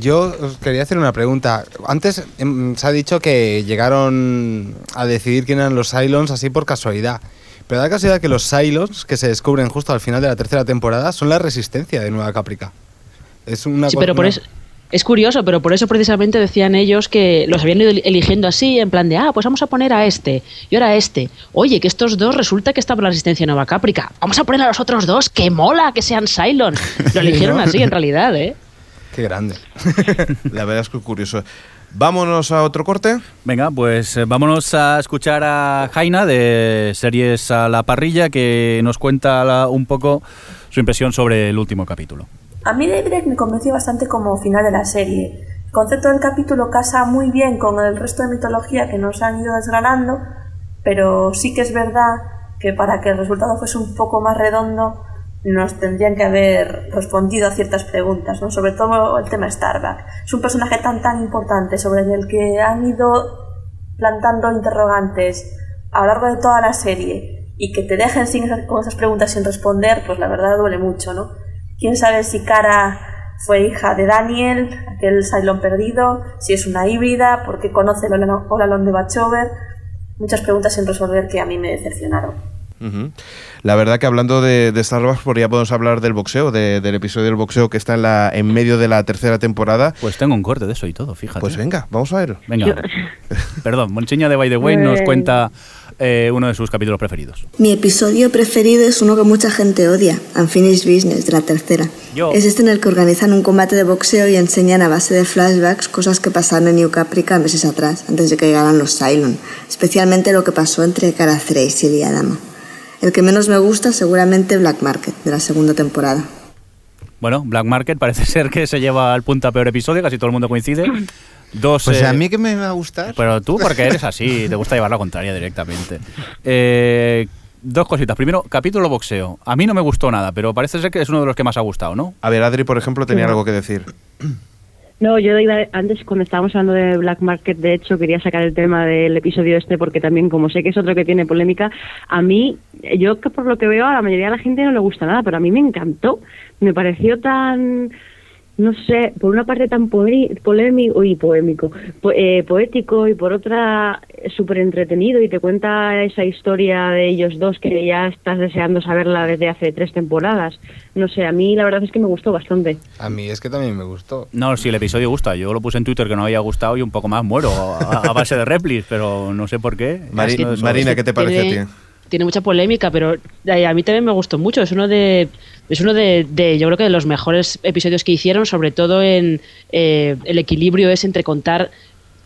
Yo os quería hacer una pregunta. Antes em, se ha dicho que llegaron a decidir quién eran los Cylons así por casualidad. Pero da casualidad que los Cylons, que se descubren justo al final de la tercera temporada, son la resistencia de Nueva Caprica. Es una Sí, pero por una- eso es curioso, pero por eso precisamente decían ellos que los habían ido eligiendo así, en plan de, ah, pues vamos a poner a este y ahora a este. Oye, que estos dos resulta que está por la resistencia de Nueva Caprica. Vamos a poner a los otros dos, que mola que sean Cylons. Lo eligieron ¿no? así, en realidad, ¿eh? Qué grande. La verdad es que curioso. Vámonos a otro corte. Venga, pues eh, vámonos a escuchar a Jaina de Series a la Parrilla que nos cuenta la- un poco su impresión sobre el último capítulo. A mí Daybreak me convenció bastante como final de la serie. El concepto del capítulo casa muy bien con el resto de mitología que nos han ido desgranando, pero sí que es verdad que para que el resultado fuese un poco más redondo nos tendrían que haber respondido a ciertas preguntas, ¿no? sobre todo el tema Starbuck. Es un personaje tan tan importante sobre el que han ido plantando interrogantes a lo largo de toda la serie y que te dejen sin esas, con esas preguntas sin responder, pues la verdad duele mucho, ¿no? Quién sabe si Cara fue hija de Daniel, aquel Cylon perdido, si es una híbrida, por qué conoce el Olalon de Bachover. Muchas preguntas sin resolver que a mí me decepcionaron. Ujú. La verdad que hablando de, de Star Wars, pues ya podemos hablar del boxeo, de- del episodio del boxeo que está en, la, en medio de la tercera temporada. Pues tengo un corte de eso y todo, fíjate. Pues venga, vamos a ver. Venga. Perdón, Monchiña de By the Way nos Eh. cuenta eh, uno de sus capítulos preferidos. Mi episodio preferido es uno que mucha gente odia, Unfinished Business, de la tercera. Yo. Es este en el que organizan un combate de boxeo y enseñan a base de flashbacks cosas que pasaron en New Caprica meses atrás, antes de que llegaran los Cylon. Especialmente lo que pasó entre Cara Thrace y el Adama. El que menos me gusta, seguramente Black Market, de la segunda temporada. Bueno, Black Market parece ser que se lleva al punta peor episodio, casi todo el mundo coincide. Dos, Pues eh, a mí que me va a gustar. Pero tú porque eres así, te gusta llevar la contraria directamente. Eh, dos cositas. Primero, capítulo boxeo. A mí no me gustó nada, pero parece ser que es uno de los que más ha gustado, ¿no? A ver, Adri, por ejemplo, tenía Sí. algo que decir. No, yo iba- antes cuando estábamos hablando de Black Market, de hecho, quería sacar el tema del episodio este porque también, como sé que es otro que tiene polémica, a mí, yo que por lo que veo a la mayoría de la gente no le gusta nada, pero a mí me encantó. Me pareció tan, no sé, por una parte tan polémico y poémico, po- eh, poético y por otra súper entretenido y te cuenta esa historia de ellos dos que ya estás deseando saberla desde hace tres temporadas. No sé, a mí la verdad es que me gustó bastante. A mí es que también me gustó. No, si el episodio gusta. Yo lo puse en Twitter que no había gustado y un poco más muero a, a base de replis, pero no sé por qué. Mari- Marina, ¿qué te parece a ti? Tiene mucha polémica, pero eh, a mí también me gustó mucho. Es uno de, es uno de, yo creo que de los mejores episodios que hicieron, sobre todo en eh, el equilibrio es entre contar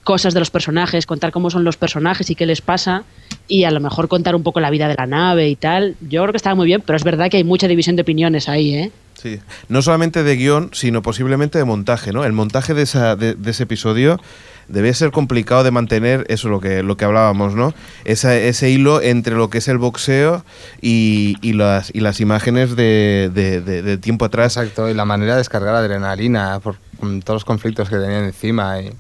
cosas de los personajes, contar cómo son los personajes y qué les pasa, y a lo mejor contar un poco la vida de la nave y tal. Yo creo que estaba muy bien, pero es verdad que hay mucha división de opiniones ahí, ¿eh? Sí. No solamente de guion, sino posiblemente de montaje, ¿no? El montaje de, esa, de ese episodio debe ser complicado de mantener, eso lo que, lo que hablábamos, ¿no? Esa- ese hilo entre lo que es el boxeo y, y las, y las imágenes de, de- de- de tiempo atrás. Exacto, y la manera de descargar adrenalina por todos los conflictos que tenían encima. Y...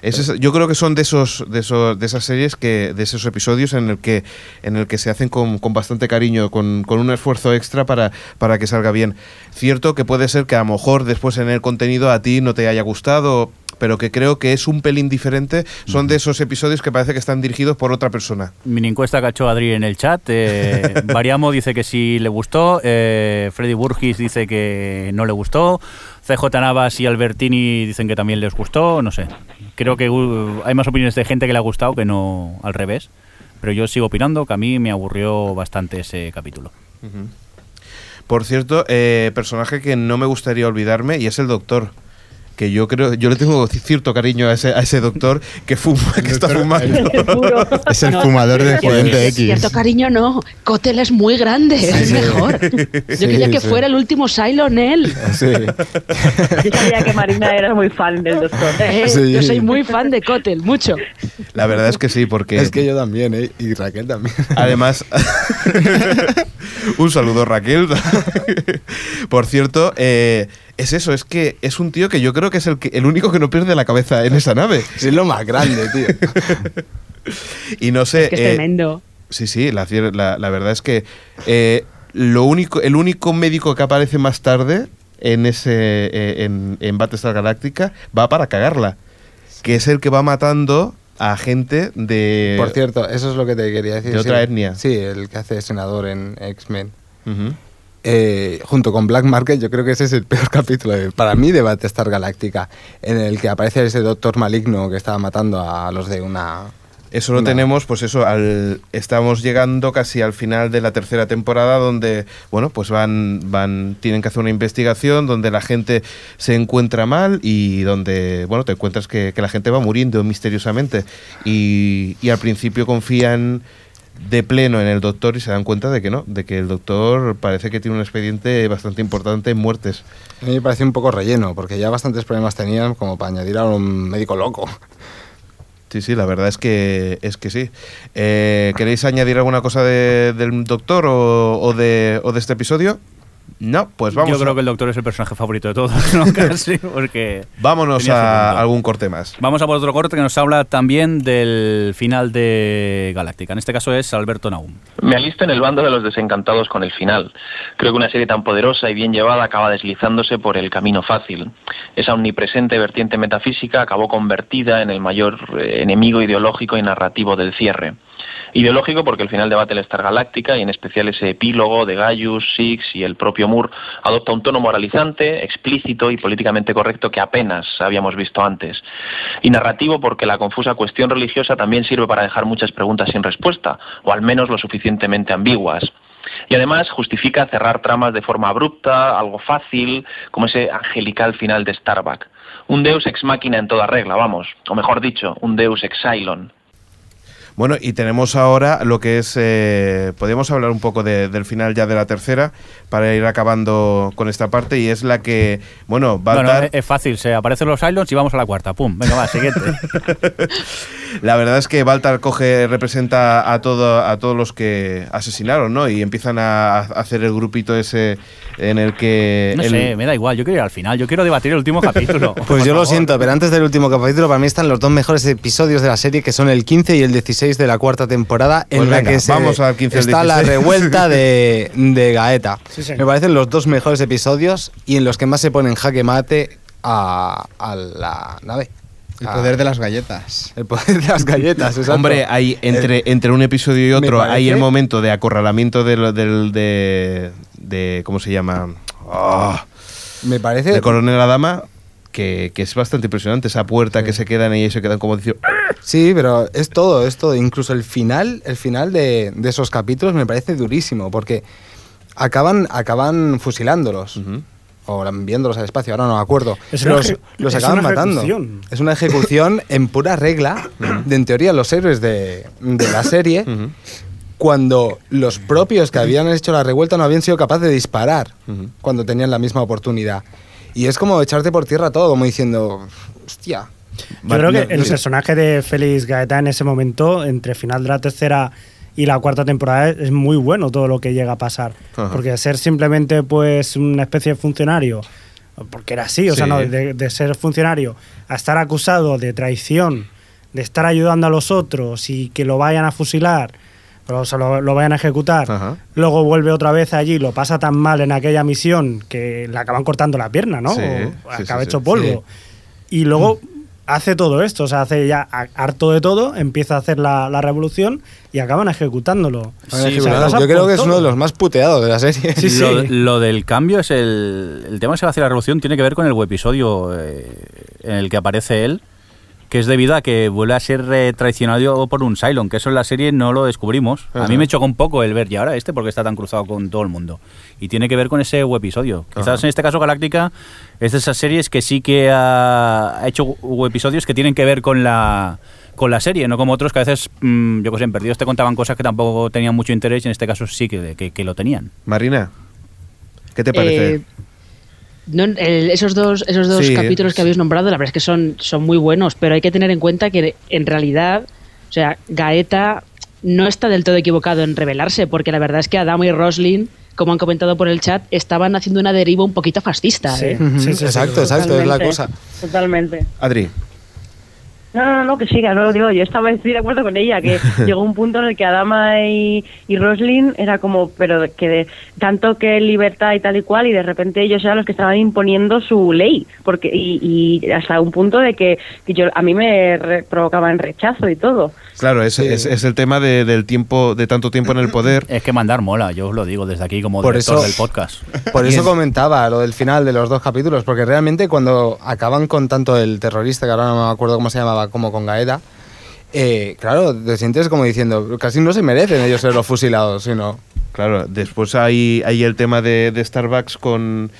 Es yo creo que son de esos, de esos, de esas series que, de esos episodios en el que, en el que se hacen con, con bastante cariño, con, con un esfuerzo extra para, para que salga bien. Cierto que puede ser que a lo mejor después en el contenido a ti no te haya gustado, pero que creo que es un pelín diferente. Son de esos episodios que parece que están dirigidos por otra persona. Mini encuesta que ha hecho Adri en el chat. Eh, Variamo dice que sí le gustó. eh, Freddy Burgis dice que no le gustó. CJ Navas y Albertini dicen que también les gustó. No sé. Creo que uh, hay más opiniones de gente que le ha gustado que no al revés. Pero yo sigo opinando que a mí me aburrió bastante ese capítulo. Por cierto, eh, personaje que no me gustaría olvidarme y es el doctor. Que yo creo, yo le tengo cierto cariño a ese, a ese doctor que fuma, que está fumando. Es el fumador de Expediente X. Cierto cariño, no. Cotel es muy grande, es Sí. mejor. Yo Sí, quería que sí. fuera el último Cylon él. Sí. Yo sabía que Marina era muy fan del doctor. Eh, Sí. Yo soy muy fan de Cotel, mucho. La verdad es que sí, porque... Es que yo también, ¿eh? Y Raquel también. Además, un saludo Raquel. Por cierto, eh, es eso, es que es un tío que yo creo que es el, que, el único que no pierde la cabeza en esa nave. Sí, es lo más grande, tío. Y no sé... Es que es eh, tremendo. Sí, sí, la, la, la verdad es que eh, lo único, el único médico que aparece más tarde en ese eh, en, en Battlestar Galactica va para cagarla. Que es el que va matando a gente de. Por cierto, eso es lo que te quería decir. de sí. otra etnia. Sí, el que hace senador en X-Men. Eh, junto con Black Market, yo creo que ese es el peor capítulo de- para mí de Battlestar Galáctica, en el que aparece ese doctor maligno que estaba matando a los de una Eso lo No. tenemos, pues eso, al, estamos llegando casi al final de la tercera temporada donde, bueno, pues van, van, tienen que hacer una investigación donde la gente se encuentra mal y donde, bueno, te encuentras que, que la gente va muriendo misteriosamente y, y al principio confían de pleno en el doctor y se dan cuenta de que no, de que el doctor parece que tiene un expediente bastante importante en muertes. A mí me parece un poco relleno, porque ya bastantes problemas tenían como para añadir a un médico loco. Sí, sí, la verdad es que es que sí. Eh, ¿Queréis añadir alguna cosa de- del doctor o, o de, o de este episodio? No, pues vamos. Yo a- creo que el doctor es el personaje favorito de todos, ¿no? Casi, porque... Vámonos a algún corte más. Vamos a por otro corte que nos habla también del final de Galáctica. En este caso es Alberto Naum. Me alisto en el bando de los desencantados con el final. Creo que una serie tan poderosa y bien llevada acaba deslizándose por el camino fácil. Esa omnipresente vertiente metafísica acabó convertida en el mayor eh, enemigo ideológico y narrativo del cierre. Ideológico porque el final de Battlestar Galáctica y en especial ese epílogo de Gaius, Six y el propio Moore adopta un tono moralizante, explícito y políticamente correcto que apenas habíamos visto antes. Y narrativo porque la confusa cuestión religiosa también sirve para dejar muchas preguntas sin respuesta, o al menos lo suficientemente ambiguas. Y además justifica cerrar tramas de forma abrupta, algo fácil, como ese angelical final de Starbuck. Un deus ex máquina en toda regla, vamos. O mejor dicho, un deus ex Cylon. Bueno, y tenemos ahora lo que es. Eh, podemos hablar un poco de- del final ya de la tercera para ir acabando con esta parte y es la que, bueno, Bueno, Baltar. es, es fácil, se aparecen los Islands y vamos a la cuarta. Pum, venga, va, siguiente. La verdad es que Baltar coge, representa a todo, a todos los que asesinaron, ¿no? Y empiezan a, a hacer el grupito ese en el que. No el- sé, me da igual, yo quiero ir al final, yo quiero debatir el último capítulo. Pues yo lo siento, pero antes del último capítulo, para mí están los dos mejores episodios de la serie, que son el 15 y el 16 de la cuarta temporada, en Pues la que se- vamos al 15 y al está la 16. revuelta de, de Gaeta. Sí. Me parecen los dos mejores episodios y en los que más se pone en jaque mate a, a la nave. El A- poder de las galletas. El poder de las galletas, exacto. Hombre, hay entre, entre un episodio y otro, hay el momento de acorralamiento del, del- de, de- ¿Cómo se llama? Ah, Me parece. de Coronel Adama, que, que es bastante impresionante. Esa puerta que se quedan ahí y se quedan como diciendo. Sí, pero es todo, es todo. Incluso el final, el final de, de esos capítulos me parece durísimo, porque acaban, acaban fusilándolos. O enviándolos al espacio, ahora no me acuerdo. Es una los, eje- los es acaban una matando. ejecución. Es una ejecución en pura regla de, en teoría, los héroes de, de la serie, cuando los propios que habían hecho la revuelta no habían sido capaces de disparar cuando tenían la misma oportunidad. Y es como echarte por tierra todo, como diciendo, hostia. Yo creo que el personaje de Félix Gaeta en ese momento, entre final de la tercera y la cuarta temporada, es muy bueno todo lo que llega a pasar. Ajá. Porque ser simplemente pues una especie de funcionario, porque era así, o sea, no, de, de ser funcionario a estar acusado de traición, de estar ayudando a los otros y que lo vayan a fusilar, o sea, lo, lo vayan a ejecutar, Ajá. luego vuelve otra vez allí, lo pasa tan mal en aquella misión que le acaban cortando la pierna, ¿no? Sí, O sí, acaba sí, hecho sí. polvo. Y luego hace todo esto, o sea, hace ya a- harto de todo, empieza a hacer la, la revolución y acaban ejecutándolo. O sea, Yo creo que es uno de los más puteados de la serie. lo, lo del cambio es el, el tema de hacia la revolución tiene que ver con el episodio eh, en el que aparece él, que es debido a que vuelve a ser eh, traicionado por un Cylon, que eso en la serie no lo descubrimos. A mí me chocó un poco el ver ya ahora este porque está tan cruzado con todo el mundo. Y tiene que ver con ese episodio. Quizás en este caso Galáctica es de esas series que sí que ha ha hecho episodios que tienen que ver con la con la serie, no como otros que a veces, mm, yo que sé, en Perdidos te contaban cosas que tampoco tenían mucho interés y en este caso sí que, que- que lo tenían. Marina, ¿qué te parece? Eh, no, el- esos dos, esos dos Sí, capítulos que habéis nombrado, la verdad es que son, son muy buenos, pero hay que tener en cuenta que en realidad, o sea, Gaeta no está del todo equivocado en rebelarse, porque la verdad es que Adamo y Roslin, como han comentado por el chat, estaban haciendo una deriva un poquito fascista. Sí. ¿eh? Sí, sí, sí, exacto, exacto, es la cosa. Totalmente. Adri. No, no, no, que siga, no lo digo. Yo estaba estoy de acuerdo con ella, que llegó un punto en el que Adama y, y Roslin era como, pero que de, tanto que libertad y tal y cual, y de repente ellos eran los que estaban imponiendo su ley, porque y, y hasta un punto de que, que yo a mí me re- provocaban rechazo y todo. Claro, es, es, es el tema de- del tiempo, de tanto tiempo en el poder. Es que mandar mola, yo os lo digo desde aquí como Por director eso- del podcast. Por eso es- comentaba lo del final de los dos capítulos, porque realmente cuando acaban con tanto el terrorista, que ahora no me acuerdo cómo se llamaba, como con Gaeta, eh, claro, te sientes como diciendo, casi no se merecen ellos ser los fusilados, sino... Claro, después hay, hay el tema de, de Starbucks con,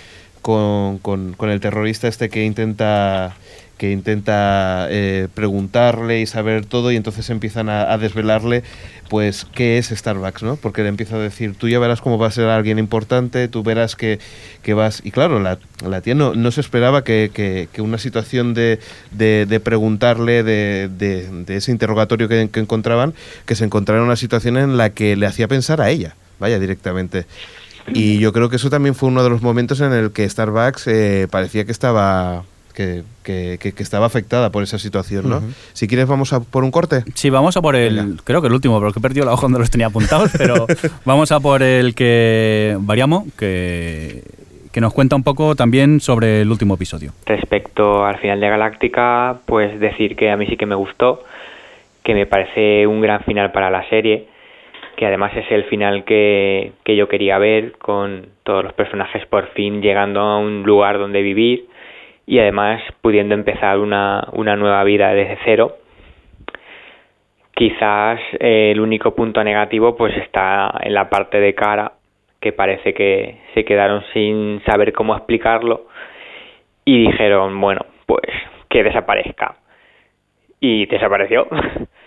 con, con- con el terrorista este que intenta que intenta eh, preguntarle y saber todo y entonces empiezan a, desvelarle pues qué es Starbucks, ¿no? Porque le empieza a decir, tú ya verás cómo va a ser alguien importante, tú verás que, que vas... Y claro, la, la tía no, se esperaba que, que- una situación de, de- preguntarle, de, de- ese interrogatorio que, encontraban, que se encontrara en una situación en la que le hacía pensar a ella, vaya, directamente. Y yo creo que eso también fue uno de los momentos en el que Starbucks eh, parecía que estaba que, que- que- que estaba afectada por esa situación, ¿no? Si quieres vamos a por un corte. Sí, vamos a por el, creo que el último, porque he perdido la hoja donde los tenía apuntados, pero vamos a por el que variamos, que, que nos cuenta un poco también sobre el último episodio. Respecto al final de Galáctica, pues decir que a mí sí que me gustó, que me parece un gran final para la serie, que además es el final que, que yo quería ver, con todos los personajes por fin llegando a un lugar donde vivir y además pudiendo empezar una, una nueva vida desde cero. Quizás eh, el único punto negativo pues está en la parte de cara, que parece que se quedaron sin saber cómo explicarlo y dijeron, bueno, pues que desaparezca. Y desapareció.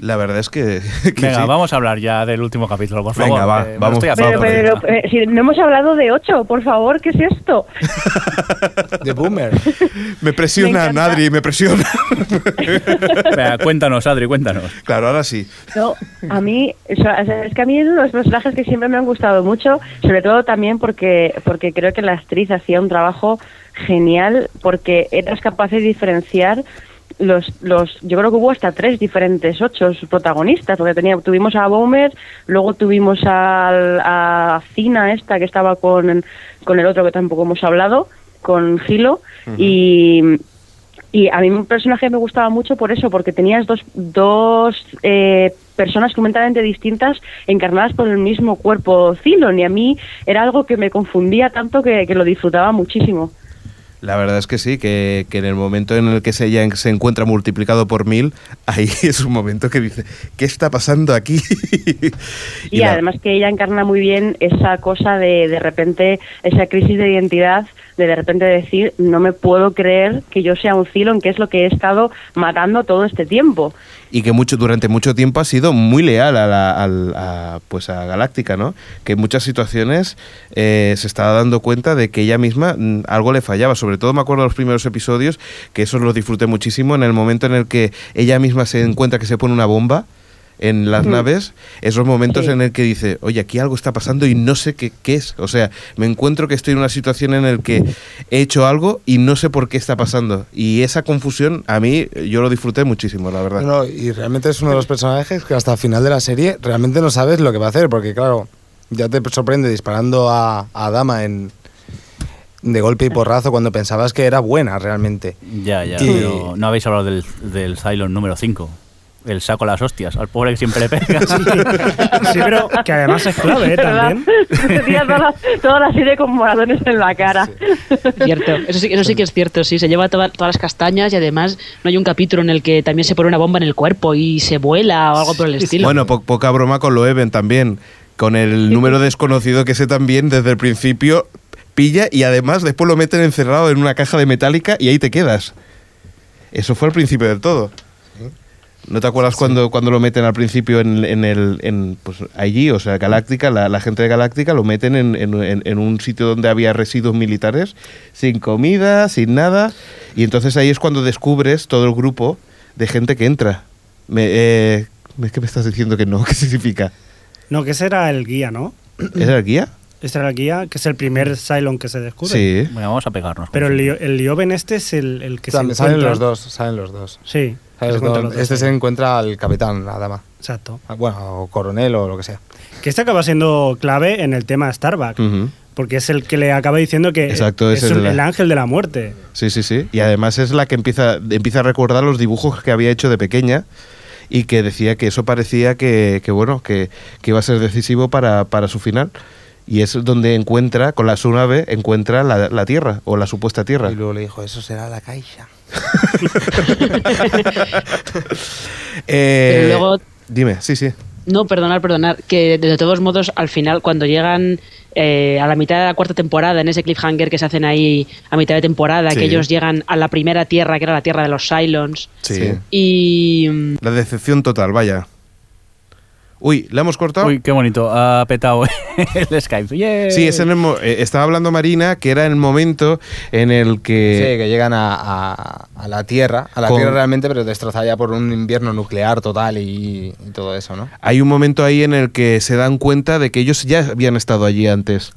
La verdad es que, que Venga, sí. vamos a hablar ya del último capítulo, por favor. Venga, va, lo vamos. estoy haciendo. Pero, pero, eh, si no hemos hablado de 8, por favor, ¿qué es esto? De Boomer. Me presiona, encanta. Nadri, me presiona. Venga, cuéntanos, Adri, cuéntanos. Claro, ahora sí. No, a mí, o sea, es que a mí es uno de los personajes que siempre me han gustado mucho, sobre todo también porque, porque creo que la actriz hacía un trabajo genial, porque eras capaz de diferenciar los, los, yo creo que hubo hasta tres diferentes ocho protagonistas, porque tenía, tuvimos a Boomer, luego tuvimos al- a Cina esta que estaba con, con el otro que tampoco hemos hablado, con Gilo, y, y a mí un personaje me gustaba mucho por eso, porque tenías dos, dos eh, personas completamente distintas encarnadas por el mismo cuerpo Cylon y a mí era algo que me confundía tanto que, que lo disfrutaba muchísimo. La verdad es que sí, que, que en el momento en el que se, ya se encuentra multiplicado por mil, ahí es un momento que dice, ¿qué está pasando aquí? Y, además que ella encarna muy bien esa cosa de de repente, esa crisis de identidad, de de repente decir, no me puedo creer que yo sea un Cylon, que es lo que he estado matando todo este tiempo. y que mucho durante mucho tiempo ha sido muy leal a, la, a, pues a Galáctica, ¿no? Que en muchas situaciones eh, se estaba dando cuenta de que ella misma mm, algo le fallaba. Sobre todo me acuerdo de los primeros episodios, que eso lo disfruté muchísimo, en el momento en el que ella misma se encuentra que se pone una bomba en las Mm. naves, esos momentos Sí. en el que dice, oye, aquí algo está pasando y no sé qué, qué es. O sea, me encuentro que estoy en una situación en la que he hecho algo y no sé por qué está pasando. Y esa confusión, a mí, yo lo disfruté muchísimo, la verdad. No, y realmente es uno de los personajes que hasta el final de la serie realmente no sabes lo que va a hacer, porque claro, ya te sorprende disparando a, a Dama en de golpe y porrazo cuando pensabas que era buena realmente. Ya, ya, Y- pero no habéis hablado del, del Cylon número 5. El saco a las hostias, al pobre que siempre le pega. Sí, pero que además es clave, ¿eh? También. Tenía toda la, toda la serie con moratones en la cara. Cierto, eso sí, eso sí que es cierto, sí, se lleva toda- todas las castañas y además no hay un capítulo en el que también se pone una bomba en el cuerpo y se vuela o algo por el estilo. Bueno, po- poca broma con lo Even también. Con el número desconocido que sé también desde el principio pilla y además después lo meten encerrado en una caja de metálica y ahí te quedas. Eso fue al principio del todo. ¿No te acuerdas cuando, cuando lo meten al principio en, en el en, pues allí, o sea, Galáctica, la, la gente de Galáctica lo meten en, en- un sitio donde había residuos militares, sin comida, sin nada, y entonces ahí es cuando descubres todo el grupo de gente que entra. Me, eh, es que me estás diciendo que no, ¿qué significa? No, que ese era el guía, ¿no? ¿Era el guía? Este era el guía, que es el primer Cylon que se descubre. Sí. Bueno, vamos a pegarnos. Pero el, el Lioben este es el, el que se salen encuentra- los dos, salen los dos. Sí. Dos Este se encuentra al capitán, la dama. Exacto. Ah, Bueno, o coronel o lo que sea. Que este acaba siendo clave en el tema Starbucks. Ujú. Porque es el que le acaba diciendo que Exacto, es es el- el ángel de la muerte. Sí, sí, sí. Y además es la que empieza, empieza a recordar los dibujos que había hecho de pequeña y que decía que eso parecía que, que bueno, que, que iba a ser decisivo para, para su final. Y es donde encuentra, con la su nave, encuentra la, la Tierra, o la supuesta Tierra. Y luego le dijo, eso será la caixa. Eh, Pero luego- Dime, sí, sí. No, perdonar, perdonar. Que de todos modos, al final, cuando llegan eh, a la mitad de la cuarta temporada, en ese cliffhanger que se hacen ahí a mitad de temporada, Sí. que ellos llegan a la primera tierra, que era la tierra de los Cylons. Sí. Y. mm, La decepción total, vaya. Uy, ¿la hemos cortado? Uy, qué bonito. Ha petado el Skype. ¡Yay! Sí, es en el mo- eh, estaba hablando Marina que era el momento en el Sí, que... que llegan a, a- a la Tierra, a la Con- Tierra realmente, pero destrozada ya por un invierno nuclear total y, y todo eso, ¿no? Hay un momento ahí en el que se dan cuenta de que ellos ya habían estado allí antes.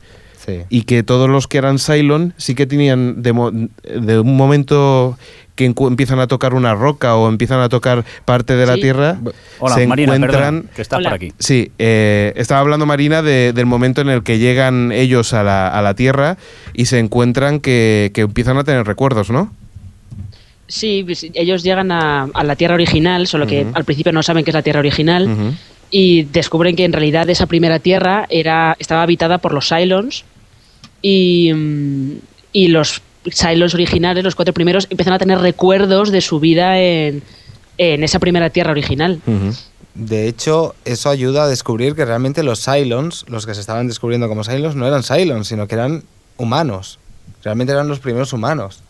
Sí. Y que todos los que eran Cylon sí que tenían de, mo- de un momento que empiezan a tocar una roca o empiezan a tocar parte de la. Tierra, Hola, se Marina, encuentran... que estás por aquí. Sí, eh, estaba hablando Marina de- del momento en el que llegan ellos a la, a la Tierra y se encuentran que, que empiezan a tener recuerdos, ¿no? Sí, pues, ellos llegan a, a la tierra original, solo que al principio no saben que es la tierra original. y descubren que en realidad esa primera tierra era estaba habitada por los Cylons y, mm, y los Cylons originales, los cuatro primeros, empiezan a tener recuerdos de su vida en, en esa primera tierra original. De hecho, eso ayuda a descubrir que realmente los Cylons, los que se estaban descubriendo como Cylons, no eran Cylons, sino que eran humanos. Realmente eran los primeros humanos.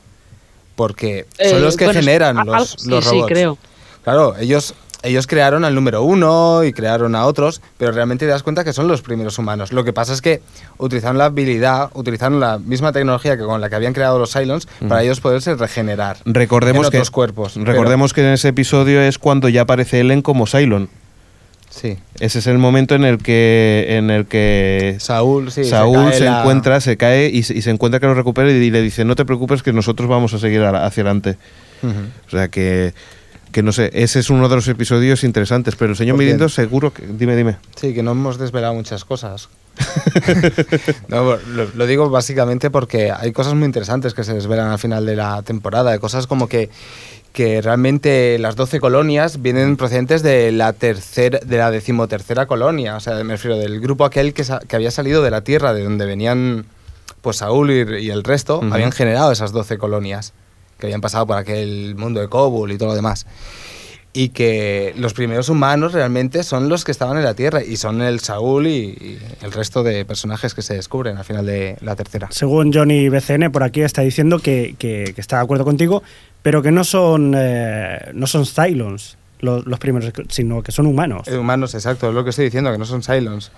Porque son Eh, los que bueno, generan los, algo- sí, los sí, robots. creo. Claro, ellos, ellos crearon al número uno y crearon a otros, pero realmente te das cuenta que son los primeros humanos. Lo que pasa es que utilizaron la habilidad, utilizaron la misma tecnología que con la que habían creado los Cylons para Ujú. ellos poderse regenerar. Recordemos en que otros cuerpos. Recordemos que en ese episodio es cuando ya aparece Ellen como Cylon. Sí. Ese es el momento en el que en el que Saúl, sí, Saúl se, la- encuentra, se cae y, se- y se encuentra que lo recupera y, le dice no te preocupes que nosotros vamos a seguir hacia adelante. O sea que que no sé, ese es uno de los episodios interesantes, pero el señor Mirindo seguro que dime dime. Sí, que no hemos desvelado muchas cosas. No, lo, lo digo básicamente porque hay cosas muy interesantes que se desvelan al final de la temporada, de cosas como que, que realmente las 12 colonias vienen procedentes de la tercera, de la decimotercera colonia, o sea, me refiero del grupo aquel que, sa- que había salido de la Tierra, de donde venían pues Saúl y, y el resto, habían generado esas 12 colonias que habían pasado por aquel mundo de Kobul y todo lo demás y que los primeros humanos realmente son los que estaban en la Tierra y son el Saúl y, y el resto de personajes que se descubren al final de la tercera. Según Johnny BCN, por aquí está diciendo que, que- que está de acuerdo contigo, pero que no son, eh, no son Cylons los, los primeros, sino que son humanos. Eh, humanos, exacto, es lo que estoy diciendo, que no son Cylons.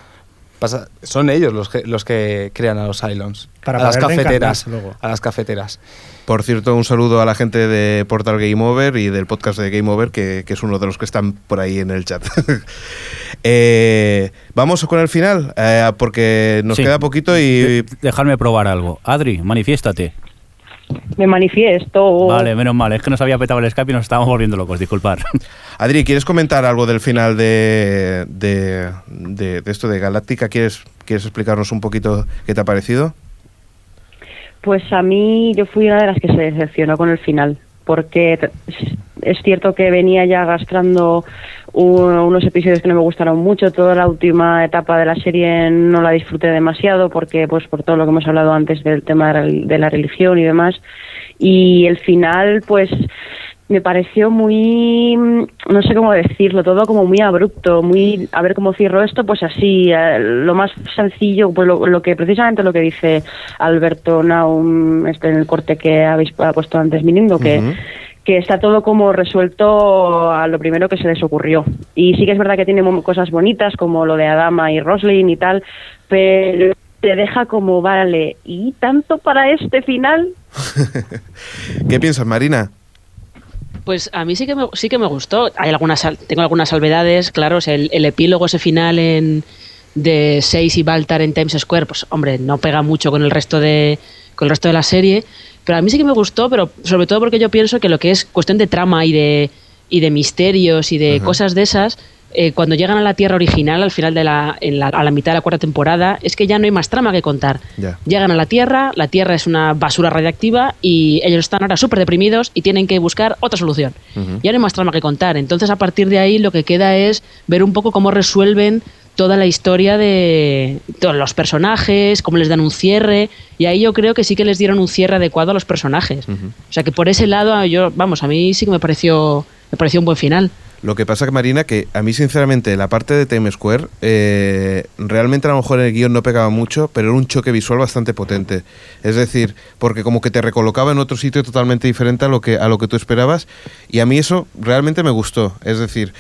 Pasa- son ellos los que, los que crean a los Cylons. Para a las cafeteras. luego. A las cafeteras. Por cierto, un saludo a la gente de Portal Game Over y del podcast de Game Over, que, que es uno de los que están por ahí en el chat. Eh, Vamos con el final, eh, porque nos Sí. queda poquito y... Dejarme probar algo. Adri, manifiéstate. Me manifiesto. Vale, menos mal. Es que nos había petado el Skype y nos estábamos volviendo locos. Disculpar. Adri, ¿quieres comentar algo del final de, de, de- de esto de Galáctica? ¿Quieres, ¿Quieres explicarnos un poquito qué te ha parecido? Pues a mí yo fui una de las que se decepcionó con el final, porque es cierto que venía ya arrastrando unos episodios que no me gustaron mucho, toda la última etapa de la serie no la disfruté demasiado porque pues por todo lo que hemos hablado antes del tema de la- religión y demás, y el final pues me pareció muy, mm, no sé cómo decirlo, todo como muy abrupto, muy, a ver cómo cierro esto, pues así, eh, lo más sencillo, pues lo, que precisamente lo que dice Alberto Naum este, en el corte que habéis ha puesto antes, Mirindo, que, Ujú. Que está todo como resuelto a lo primero que se les ocurrió. Y sí que es verdad que tiene cosas bonitas, como lo de Adama y Roslin y tal, pero te deja como, vale, ¿y tanto para este final? ¿Qué piensas, Marina? Pues a mí sí que me, sí que me gustó. Hay algunas, tengo algunas salvedades, claro, o sea, el, el epílogo ese final en, de Seis y Baltar en Times Square, pues hombre, no pega mucho con el resto de con el resto de la serie, pero a mí sí que me gustó, pero sobre todo porque yo pienso que lo que es cuestión de trama y de y de misterios y de Ajá. cosas de esas eh, cuando llegan a la Tierra original, al final de la, en la- a la mitad de la cuarta temporada, es que ya no hay más trama que contar. Llegan a la Tierra, la Tierra es una basura radiactiva y ellos están ahora súper deprimidos y tienen que buscar otra solución. Ya no hay más trama que contar. Entonces, a partir de ahí, lo que queda es ver un poco cómo resuelven toda la historia de todos los personajes, cómo les dan un cierre. Y ahí yo creo que sí que les dieron un cierre adecuado a los personajes. O sea que por ese lado, yo, vamos, a mí sí que me pareció, me pareció un buen final. Lo que pasa que Marina, que a mí sinceramente la parte de Times Square, eh, realmente a lo mejor en el guion no pegaba mucho, pero era un choque visual bastante potente. Es decir, porque como que te recolocaba en otro sitio totalmente diferente a lo que, a lo que tú esperabas, y a mí eso realmente me gustó. Es decir,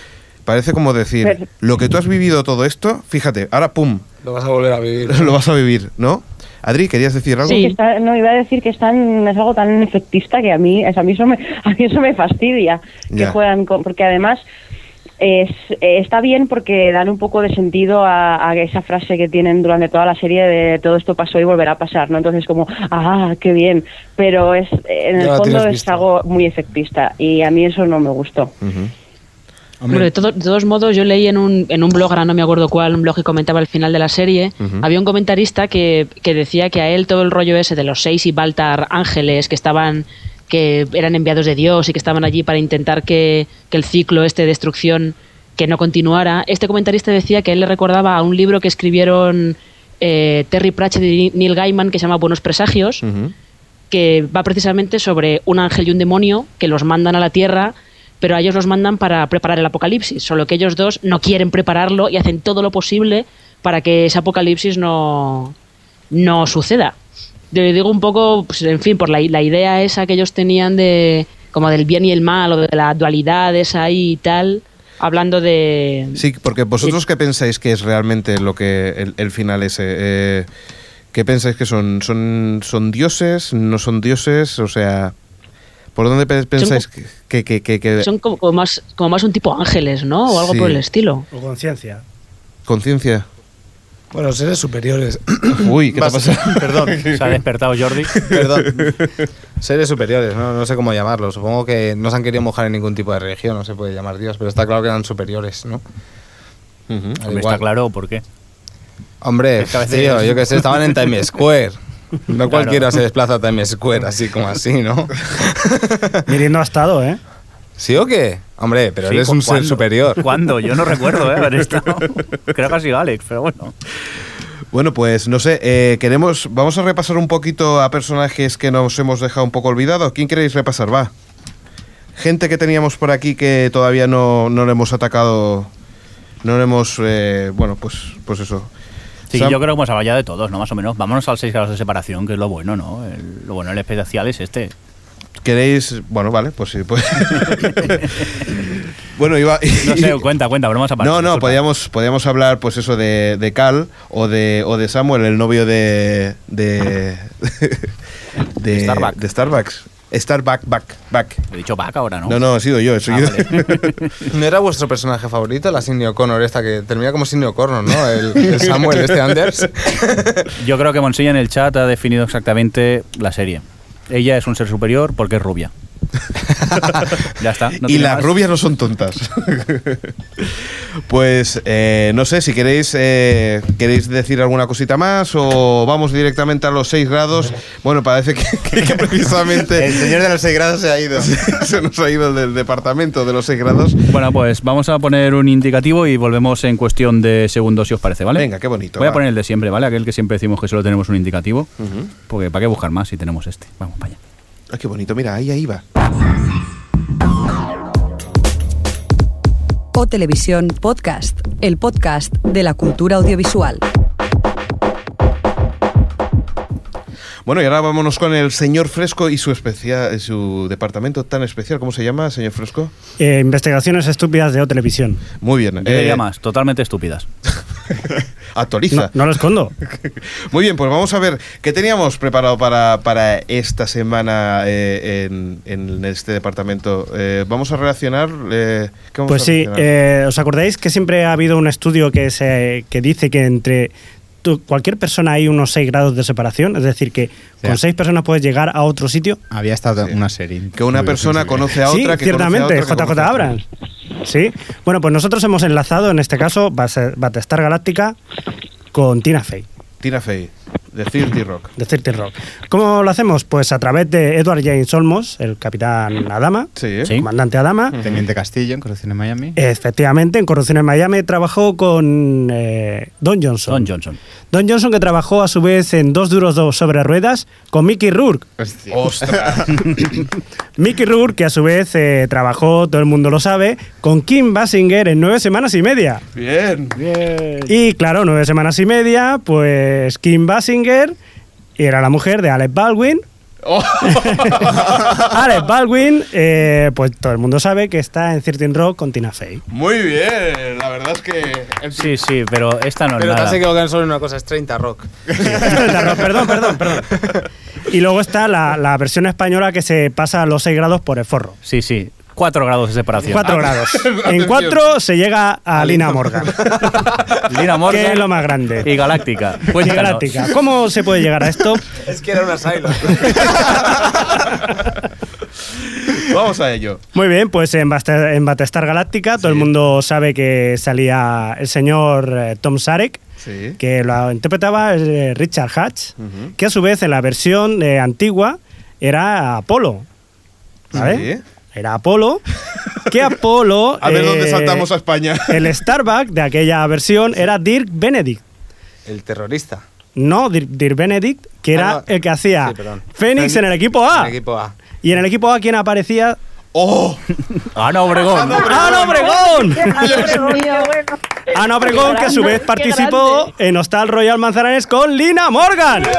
parece como decir, Pero- lo que tú has vivido todo esto, fíjate, ahora pum, Lo vas a volver a vivir. lo vas a vivir, ¿no? Adri, ¿querías decir algo? Sí, que está- no iba a decir que es, tan, es algo tan efectista que a mí, es- a mí eso me, a mí eso me fastidia que Ya. juegan con, porque además es, está bien porque dan un poco de sentido a, a esa frase que tienen durante toda la serie de todo esto pasó y volverá a pasar, ¿no? Entonces como, ah, qué bien, pero es en Ya el fondo es algo muy efectista y a mí eso no me gustó. De, todo- de todos modos, yo leí en un, en un blog, ahora no me acuerdo cuál, un blog que comentaba el final de la serie, había un comentarista que, que decía que a él todo el rollo ese de los seis y Baltar ángeles que estaban que eran enviados de Dios y que estaban allí para intentar que, que el ciclo este de destrucción que no continuara. Este comentarista decía que él le recordaba a un libro que escribieron eh, Terry Pratchett y Neil Gaiman que se llama Buenos Presagios, que va precisamente sobre un ángel y un demonio que los mandan a la Tierra, pero a ellos los mandan para preparar el apocalipsis, solo que ellos dos no quieren prepararlo y hacen todo lo posible para que ese apocalipsis no, no suceda. Le digo un poco, pues, en fin, por la, la idea esa que ellos tenían de como del bien y el mal o de la dualidad esa ahí y tal, hablando de... Sí, porque vosotros qué pensáis que es realmente lo que el, el final ese. Eh, ¿Qué pensáis que son? ¿Son son dioses? ¿No son dioses? O sea, ¿por dónde pe- pensáis que, que, que, que- Son como, como más, como más un tipo ángeles, ¿no? O algo Sí. por el estilo. O conciencia. conciencia? Bueno, seres superiores. Uy, ¿qué te pasado? Perdón. Se ha despertado Jordi. Perdón. Seres superiores, ¿no? no sé cómo llamarlos. Supongo que no se han querido mojar en ningún tipo de religión, no se puede llamar Dios, pero está claro que eran superiores, ¿no? Hombre, igual. está claro por qué. Hombre, Es que a veces- tío, yo que sé, estaban en Times Square. No Claro. cualquiera se desplaza a Times Square así como así, ¿no? Mirindo ha estado, ¿eh? ¿Sí o qué? Hombre, pero Sí, eres un ser superior. ¿Cuándo? Yo no recuerdo, ¿eh? Haber estado. Creo que ha sido Alex, pero bueno. Bueno, pues no sé, eh, queremos, vamos a repasar un poquito a personajes que nos hemos dejado un poco olvidados. ¿Quién queréis repasar? Va. Gente que teníamos por aquí que todavía no, no le hemos atacado, no le hemos, eh, bueno, pues, pues eso. Sí, Sam- yo creo que hemos hablado ya de todos, ¿no? Más o menos. Vámonos al 6 grados de separación, que es lo bueno, ¿no? El- lo bueno del especial es este. ¿Queréis? Bueno, vale, pues sí. Pues. bueno, iba. No sé, cuenta, cuenta, bromas aparte. No, no, disculpa. podíamos, podíamos hablar, pues eso, de, de Cal o de, o de Samuel, el novio de. de. de Starbuck. De Starbucks. Starbuck, back, back. He dicho back ahora, ¿no? No, no, he sido yo, soy Ah, yo. vale. ¿No era vuestro personaje favorito, la Cindy O'Connor esta que termina como Cindy O'Connor, ¿no? El, el Samuel, este Anders. Yo creo que Monsilla en el chat ha definido exactamente la serie. Ella es un ser superior porque es rubia. ya está. no y las más. rubias no son tontas. pues eh, no sé si queréis eh, queréis decir alguna cosita más o vamos directamente a los 6 grados. Bueno, parece que, que- que precisamente El señor de los 6 grados se ha ido. se nos ha ido del departamento de los 6 grados. Bueno, pues vamos a poner un indicativo y volvemos en cuestión de segundos, si os parece, ¿vale? Venga, qué bonito. Voy a poner el de siempre, ¿vale? Aquel que siempre decimos que solo tenemos un indicativo. Porque ¿para qué buscar más si tenemos este? Vamos para allá. Ah, qué bonito, mira, ahí, ahí va. O Televisión Podcast, el podcast de la cultura audiovisual. Bueno, y ahora vámonos con el señor Fresco y su especial, su departamento tan especial. ¿Cómo se llama, señor Fresco? Eh, investigaciones estúpidas de O Televisión. Muy bien. Diría eh, más, totalmente estúpidas. Actualiza. No, no lo escondo. Muy bien, pues vamos a ver qué teníamos preparado para, para esta semana eh, en, en este departamento. Eh, vamos a relacionar. eh, ¿qué vamos Pues a sí, relacionar? eh, ¿os acordáis que siempre ha habido un estudio que, se, que dice que entre tú- cualquier persona hay unos 6 grados de separación, es decir, que con Ya. 6 personas puedes llegar a otro sitio. Había estado una serie. Que una persona conoce a Sí, otra, que ciertamente, conoce a otra, que JJ conoce a otra. Abrams. Sí. Bueno, pues nosotros hemos enlazado, en este caso, Battlestar Galáctica con Tina Fey. Tina Fey, de Thirty Rock. de Thirty Rock. ¿Cómo lo hacemos? Pues a través de Edward James Olmos, el capitán Adama, el comandante Adama. Teniente Castillo en Corrupción en Miami. Efectivamente, en Corrupción en Miami trabajó con eh, Don Johnson. Don Johnson. Don Johnson que trabajó a su vez en Dos duros dos sobre ruedas con Mickey Rourke. ¡Ostras! Mickey Rourke que a su vez eh, trabajó, todo el mundo lo sabe, con Kim Basinger en Nueve Semanas y Media. Bien. Y claro, Nueve Semanas y Media, pues Kim Basinger era la mujer de Alec Baldwin. Alec Baldwin, eh, pues todo el mundo sabe que está en Certain Rock con Tina Fey. Muy bien, la verdad es que... Sí, sí, pero esta no es Pero te nada. has equivocado solo en una cosa, es 30 Rock. perdón, perdón, perdón. Y luego está la, la versión española que se pasa a los 6 grados por el forro. Sí, sí. 4 grados de separación. 4 grados. En 4 se llega a Lina Morgan. Lina Morgan. Que es lo más grande. Y Galáctica. Y. Galáctica. ¿Cómo se puede llegar a esto? Es que era una Silo. Vamos a ello. Muy bien, pues en, Basta- en Battlestar Galáctica todo el mundo sabe que salía el señor eh, Tom Sarek, Sí. que lo interpretaba eh, Richard Hatch, que a su vez en la versión eh, antigua era Apolo. ¿Vale? Sí. Era Apolo. Que Apolo. A ver eh, dónde saltamos a España. El Starbuck de aquella versión era Dirk Benedict. El terrorista. No, Dirk, Dirk Benedict, que era Ah, no. el que hacía Sí, perdón. Fénix en el equipo A. El equipo A. Y en el equipo A, ¿quién aparecía? ¡Oh! Ana Obregón. ¡Ana Obregón! Ana Ana Obregón, que a su vez participó en Hostal Royal Manzanares con Lina Morgan.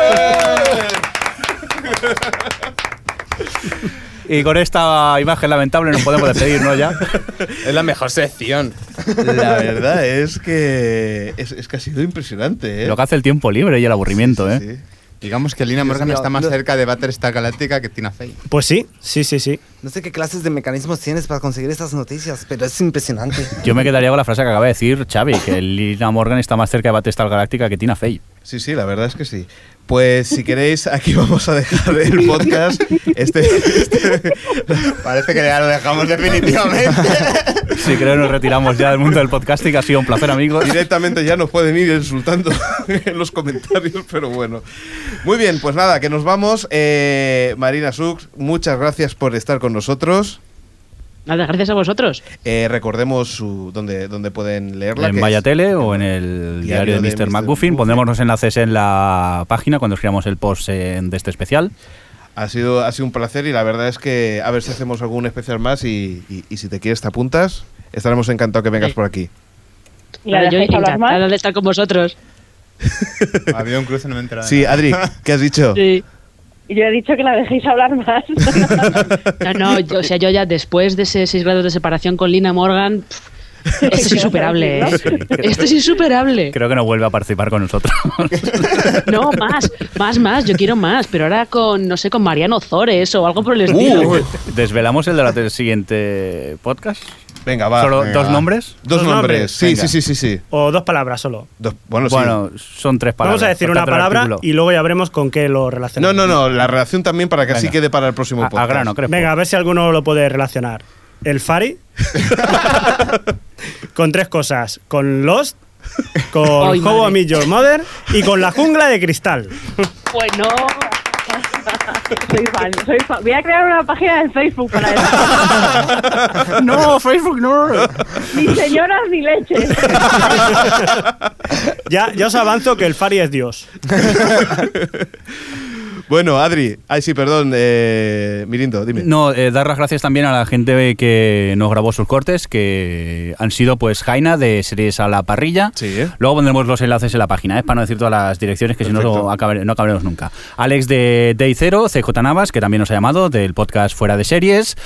Y con esta imagen lamentable nos podemos despedir, ¿no? Ya. Es la mejor sección. La verdad es que es, es que ha sido impresionante, ¿eh? Lo que hace el tiempo libre y el aburrimiento, ¿eh? Digamos que Lina Morgan está más no- cerca de Battlestar Galáctica que Tina Fey. Pues sí, sí, sí, sí. No sé qué clases de mecanismos tienes para conseguir estas noticias, pero es impresionante. Yo me quedaría con la frase que acaba de decir Xavi, que Lina Morgan está más cerca de Battlestar Galáctica que Tina Fey. Sí, sí, la verdad es que sí. Pues si queréis, aquí vamos a dejar el podcast. Este, este- Parece que ya lo dejamos definitivamente. Sí, creo que nos retiramos ya del mundo del podcasting. Ha sido un placer, amigos. directamente ya nos pueden ir insultando en los comentarios, pero bueno. Muy bien, pues nada, que nos vamos. Eh, Marina Sux, muchas gracias por estar con nosotros. Nada, gracias a vosotros. Eh, recordemos su, dónde, dónde pueden leerla. En Vaya Tele o en el diario, Diario de de Mr. McGuffin. Pondremos los enlaces en la página cuando escribamos el post eh, de este especial. Ha sido, ha sido un placer y la verdad es que a ver si hacemos algún especial más y, y- y si te quieres te apuntas. Estaremos encantados que vengas por aquí. ¿Y la yo encantada de estar con vosotros. Ha habido un cruce, no me de Sí, nada. Adri, ¿qué has dicho? Sí. Y yo he dicho que la dejéis hablar más. No, no, yo, o sea, yo ya después de ese 6 grados de separación con Lina Morgan, pff, esto es insuperable, ¿eh? Esto es insuperable. Creo que no vuelve a participar con nosotros. No, más, más, más, yo quiero más, pero ahora con, no sé, con Mariano Zores o algo por el estilo. Uh, ¿Desvelamos el de la del siguiente podcast? Venga, va. ¿Solo venga, dos va. nombres? Dos, Dos nombres. Sí, venga. sí, sí, sí, sí. O dos palabras solo. Dos- bueno, sí. Bueno, son tres palabras. Vamos a decir una palabra artículo. y luego ya veremos con qué lo No, relacionamos. no, no, la relación también para que así quede para el próximo A, a podcast. grano, creo. Venga, a ver si alguno lo puede relacionar. El Fari. con tres cosas. Con Lost. Con Ay, How I. Met Your Mother. Y con La Jungla de Cristal. Bueno, soy fan, soy fan. Voy a crear una página en Facebook para eso. no, Facebook no. Ni señoras ni leches. Ya, ya os avanzo que el Fari es Dios. Bueno, Adri. Ay, sí, perdón. Eh, Mirindo, dime. No, eh, dar las gracias también a la gente que nos grabó sus cortes, que han sido pues Jaina de Series a la Parrilla. Sí, ¿eh? Luego pondremos los enlaces en la página, ¿eh? para no decir todas las direcciones, que si no no acabaremos nunca. Alex de Day Zero, CJ Navas, que también nos ha llamado, del podcast Fuera de Series.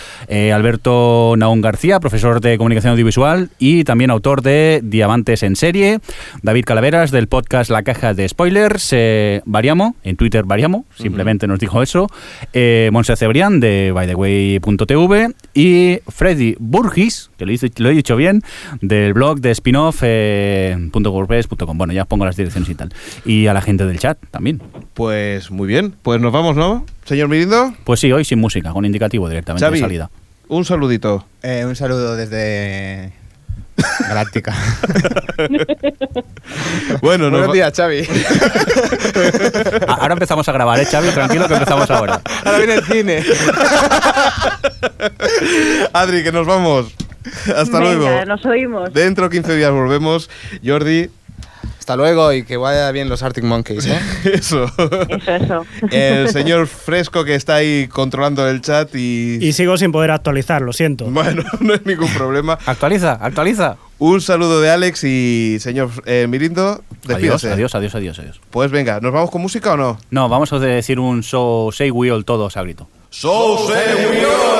Alberto Naón García, profesor de comunicación audiovisual y también autor de Diamantes en Serie. David Calaveras, del podcast La Caja de Spoilers. eh, Variamo, en Twitter Variamo, sin simplemente nos dijo eso. Eh, Monse Cebrián de bytheway.tv y Freddy Burgis, que lo, hice- lo he dicho bien, del blog de spin-off eh. Bueno, ya os pongo las direcciones y tal. Y a la gente del chat también. Pues muy bien, pues nos vamos, ¿no? Señor Mirindo. Pues sí, hoy sin música, con indicativo directamente Xavi, de salida. un saludito. Eh, un saludo desde Galáctica. Bueno, Buenos nos va- días, Xavi. Ah, Ahora empezamos a grabar, ¿eh, Xavi? Tranquilo que empezamos ahora. Ahora viene el cine. Adri, que nos vamos. Hasta Venga, luego. nos oímos. Dentro de 15 días volvemos. Jordi. Hasta luego y que vaya bien los Arctic Monkeys, ¿eh? Eso. Eso, eso. El señor Fresco que está ahí controlando el chat y... Y sigo sin poder actualizar, lo siento. Bueno, no hay ningún problema. Actualiza, actualiza. Un saludo de Alex y señor eh, Mirindo. Adiós, Despídase. adiós, adiós, adiós, adiós. Pues venga, ¿nos vamos con música o no? No, vamos a decir un so say we all todos a grito. So say we all.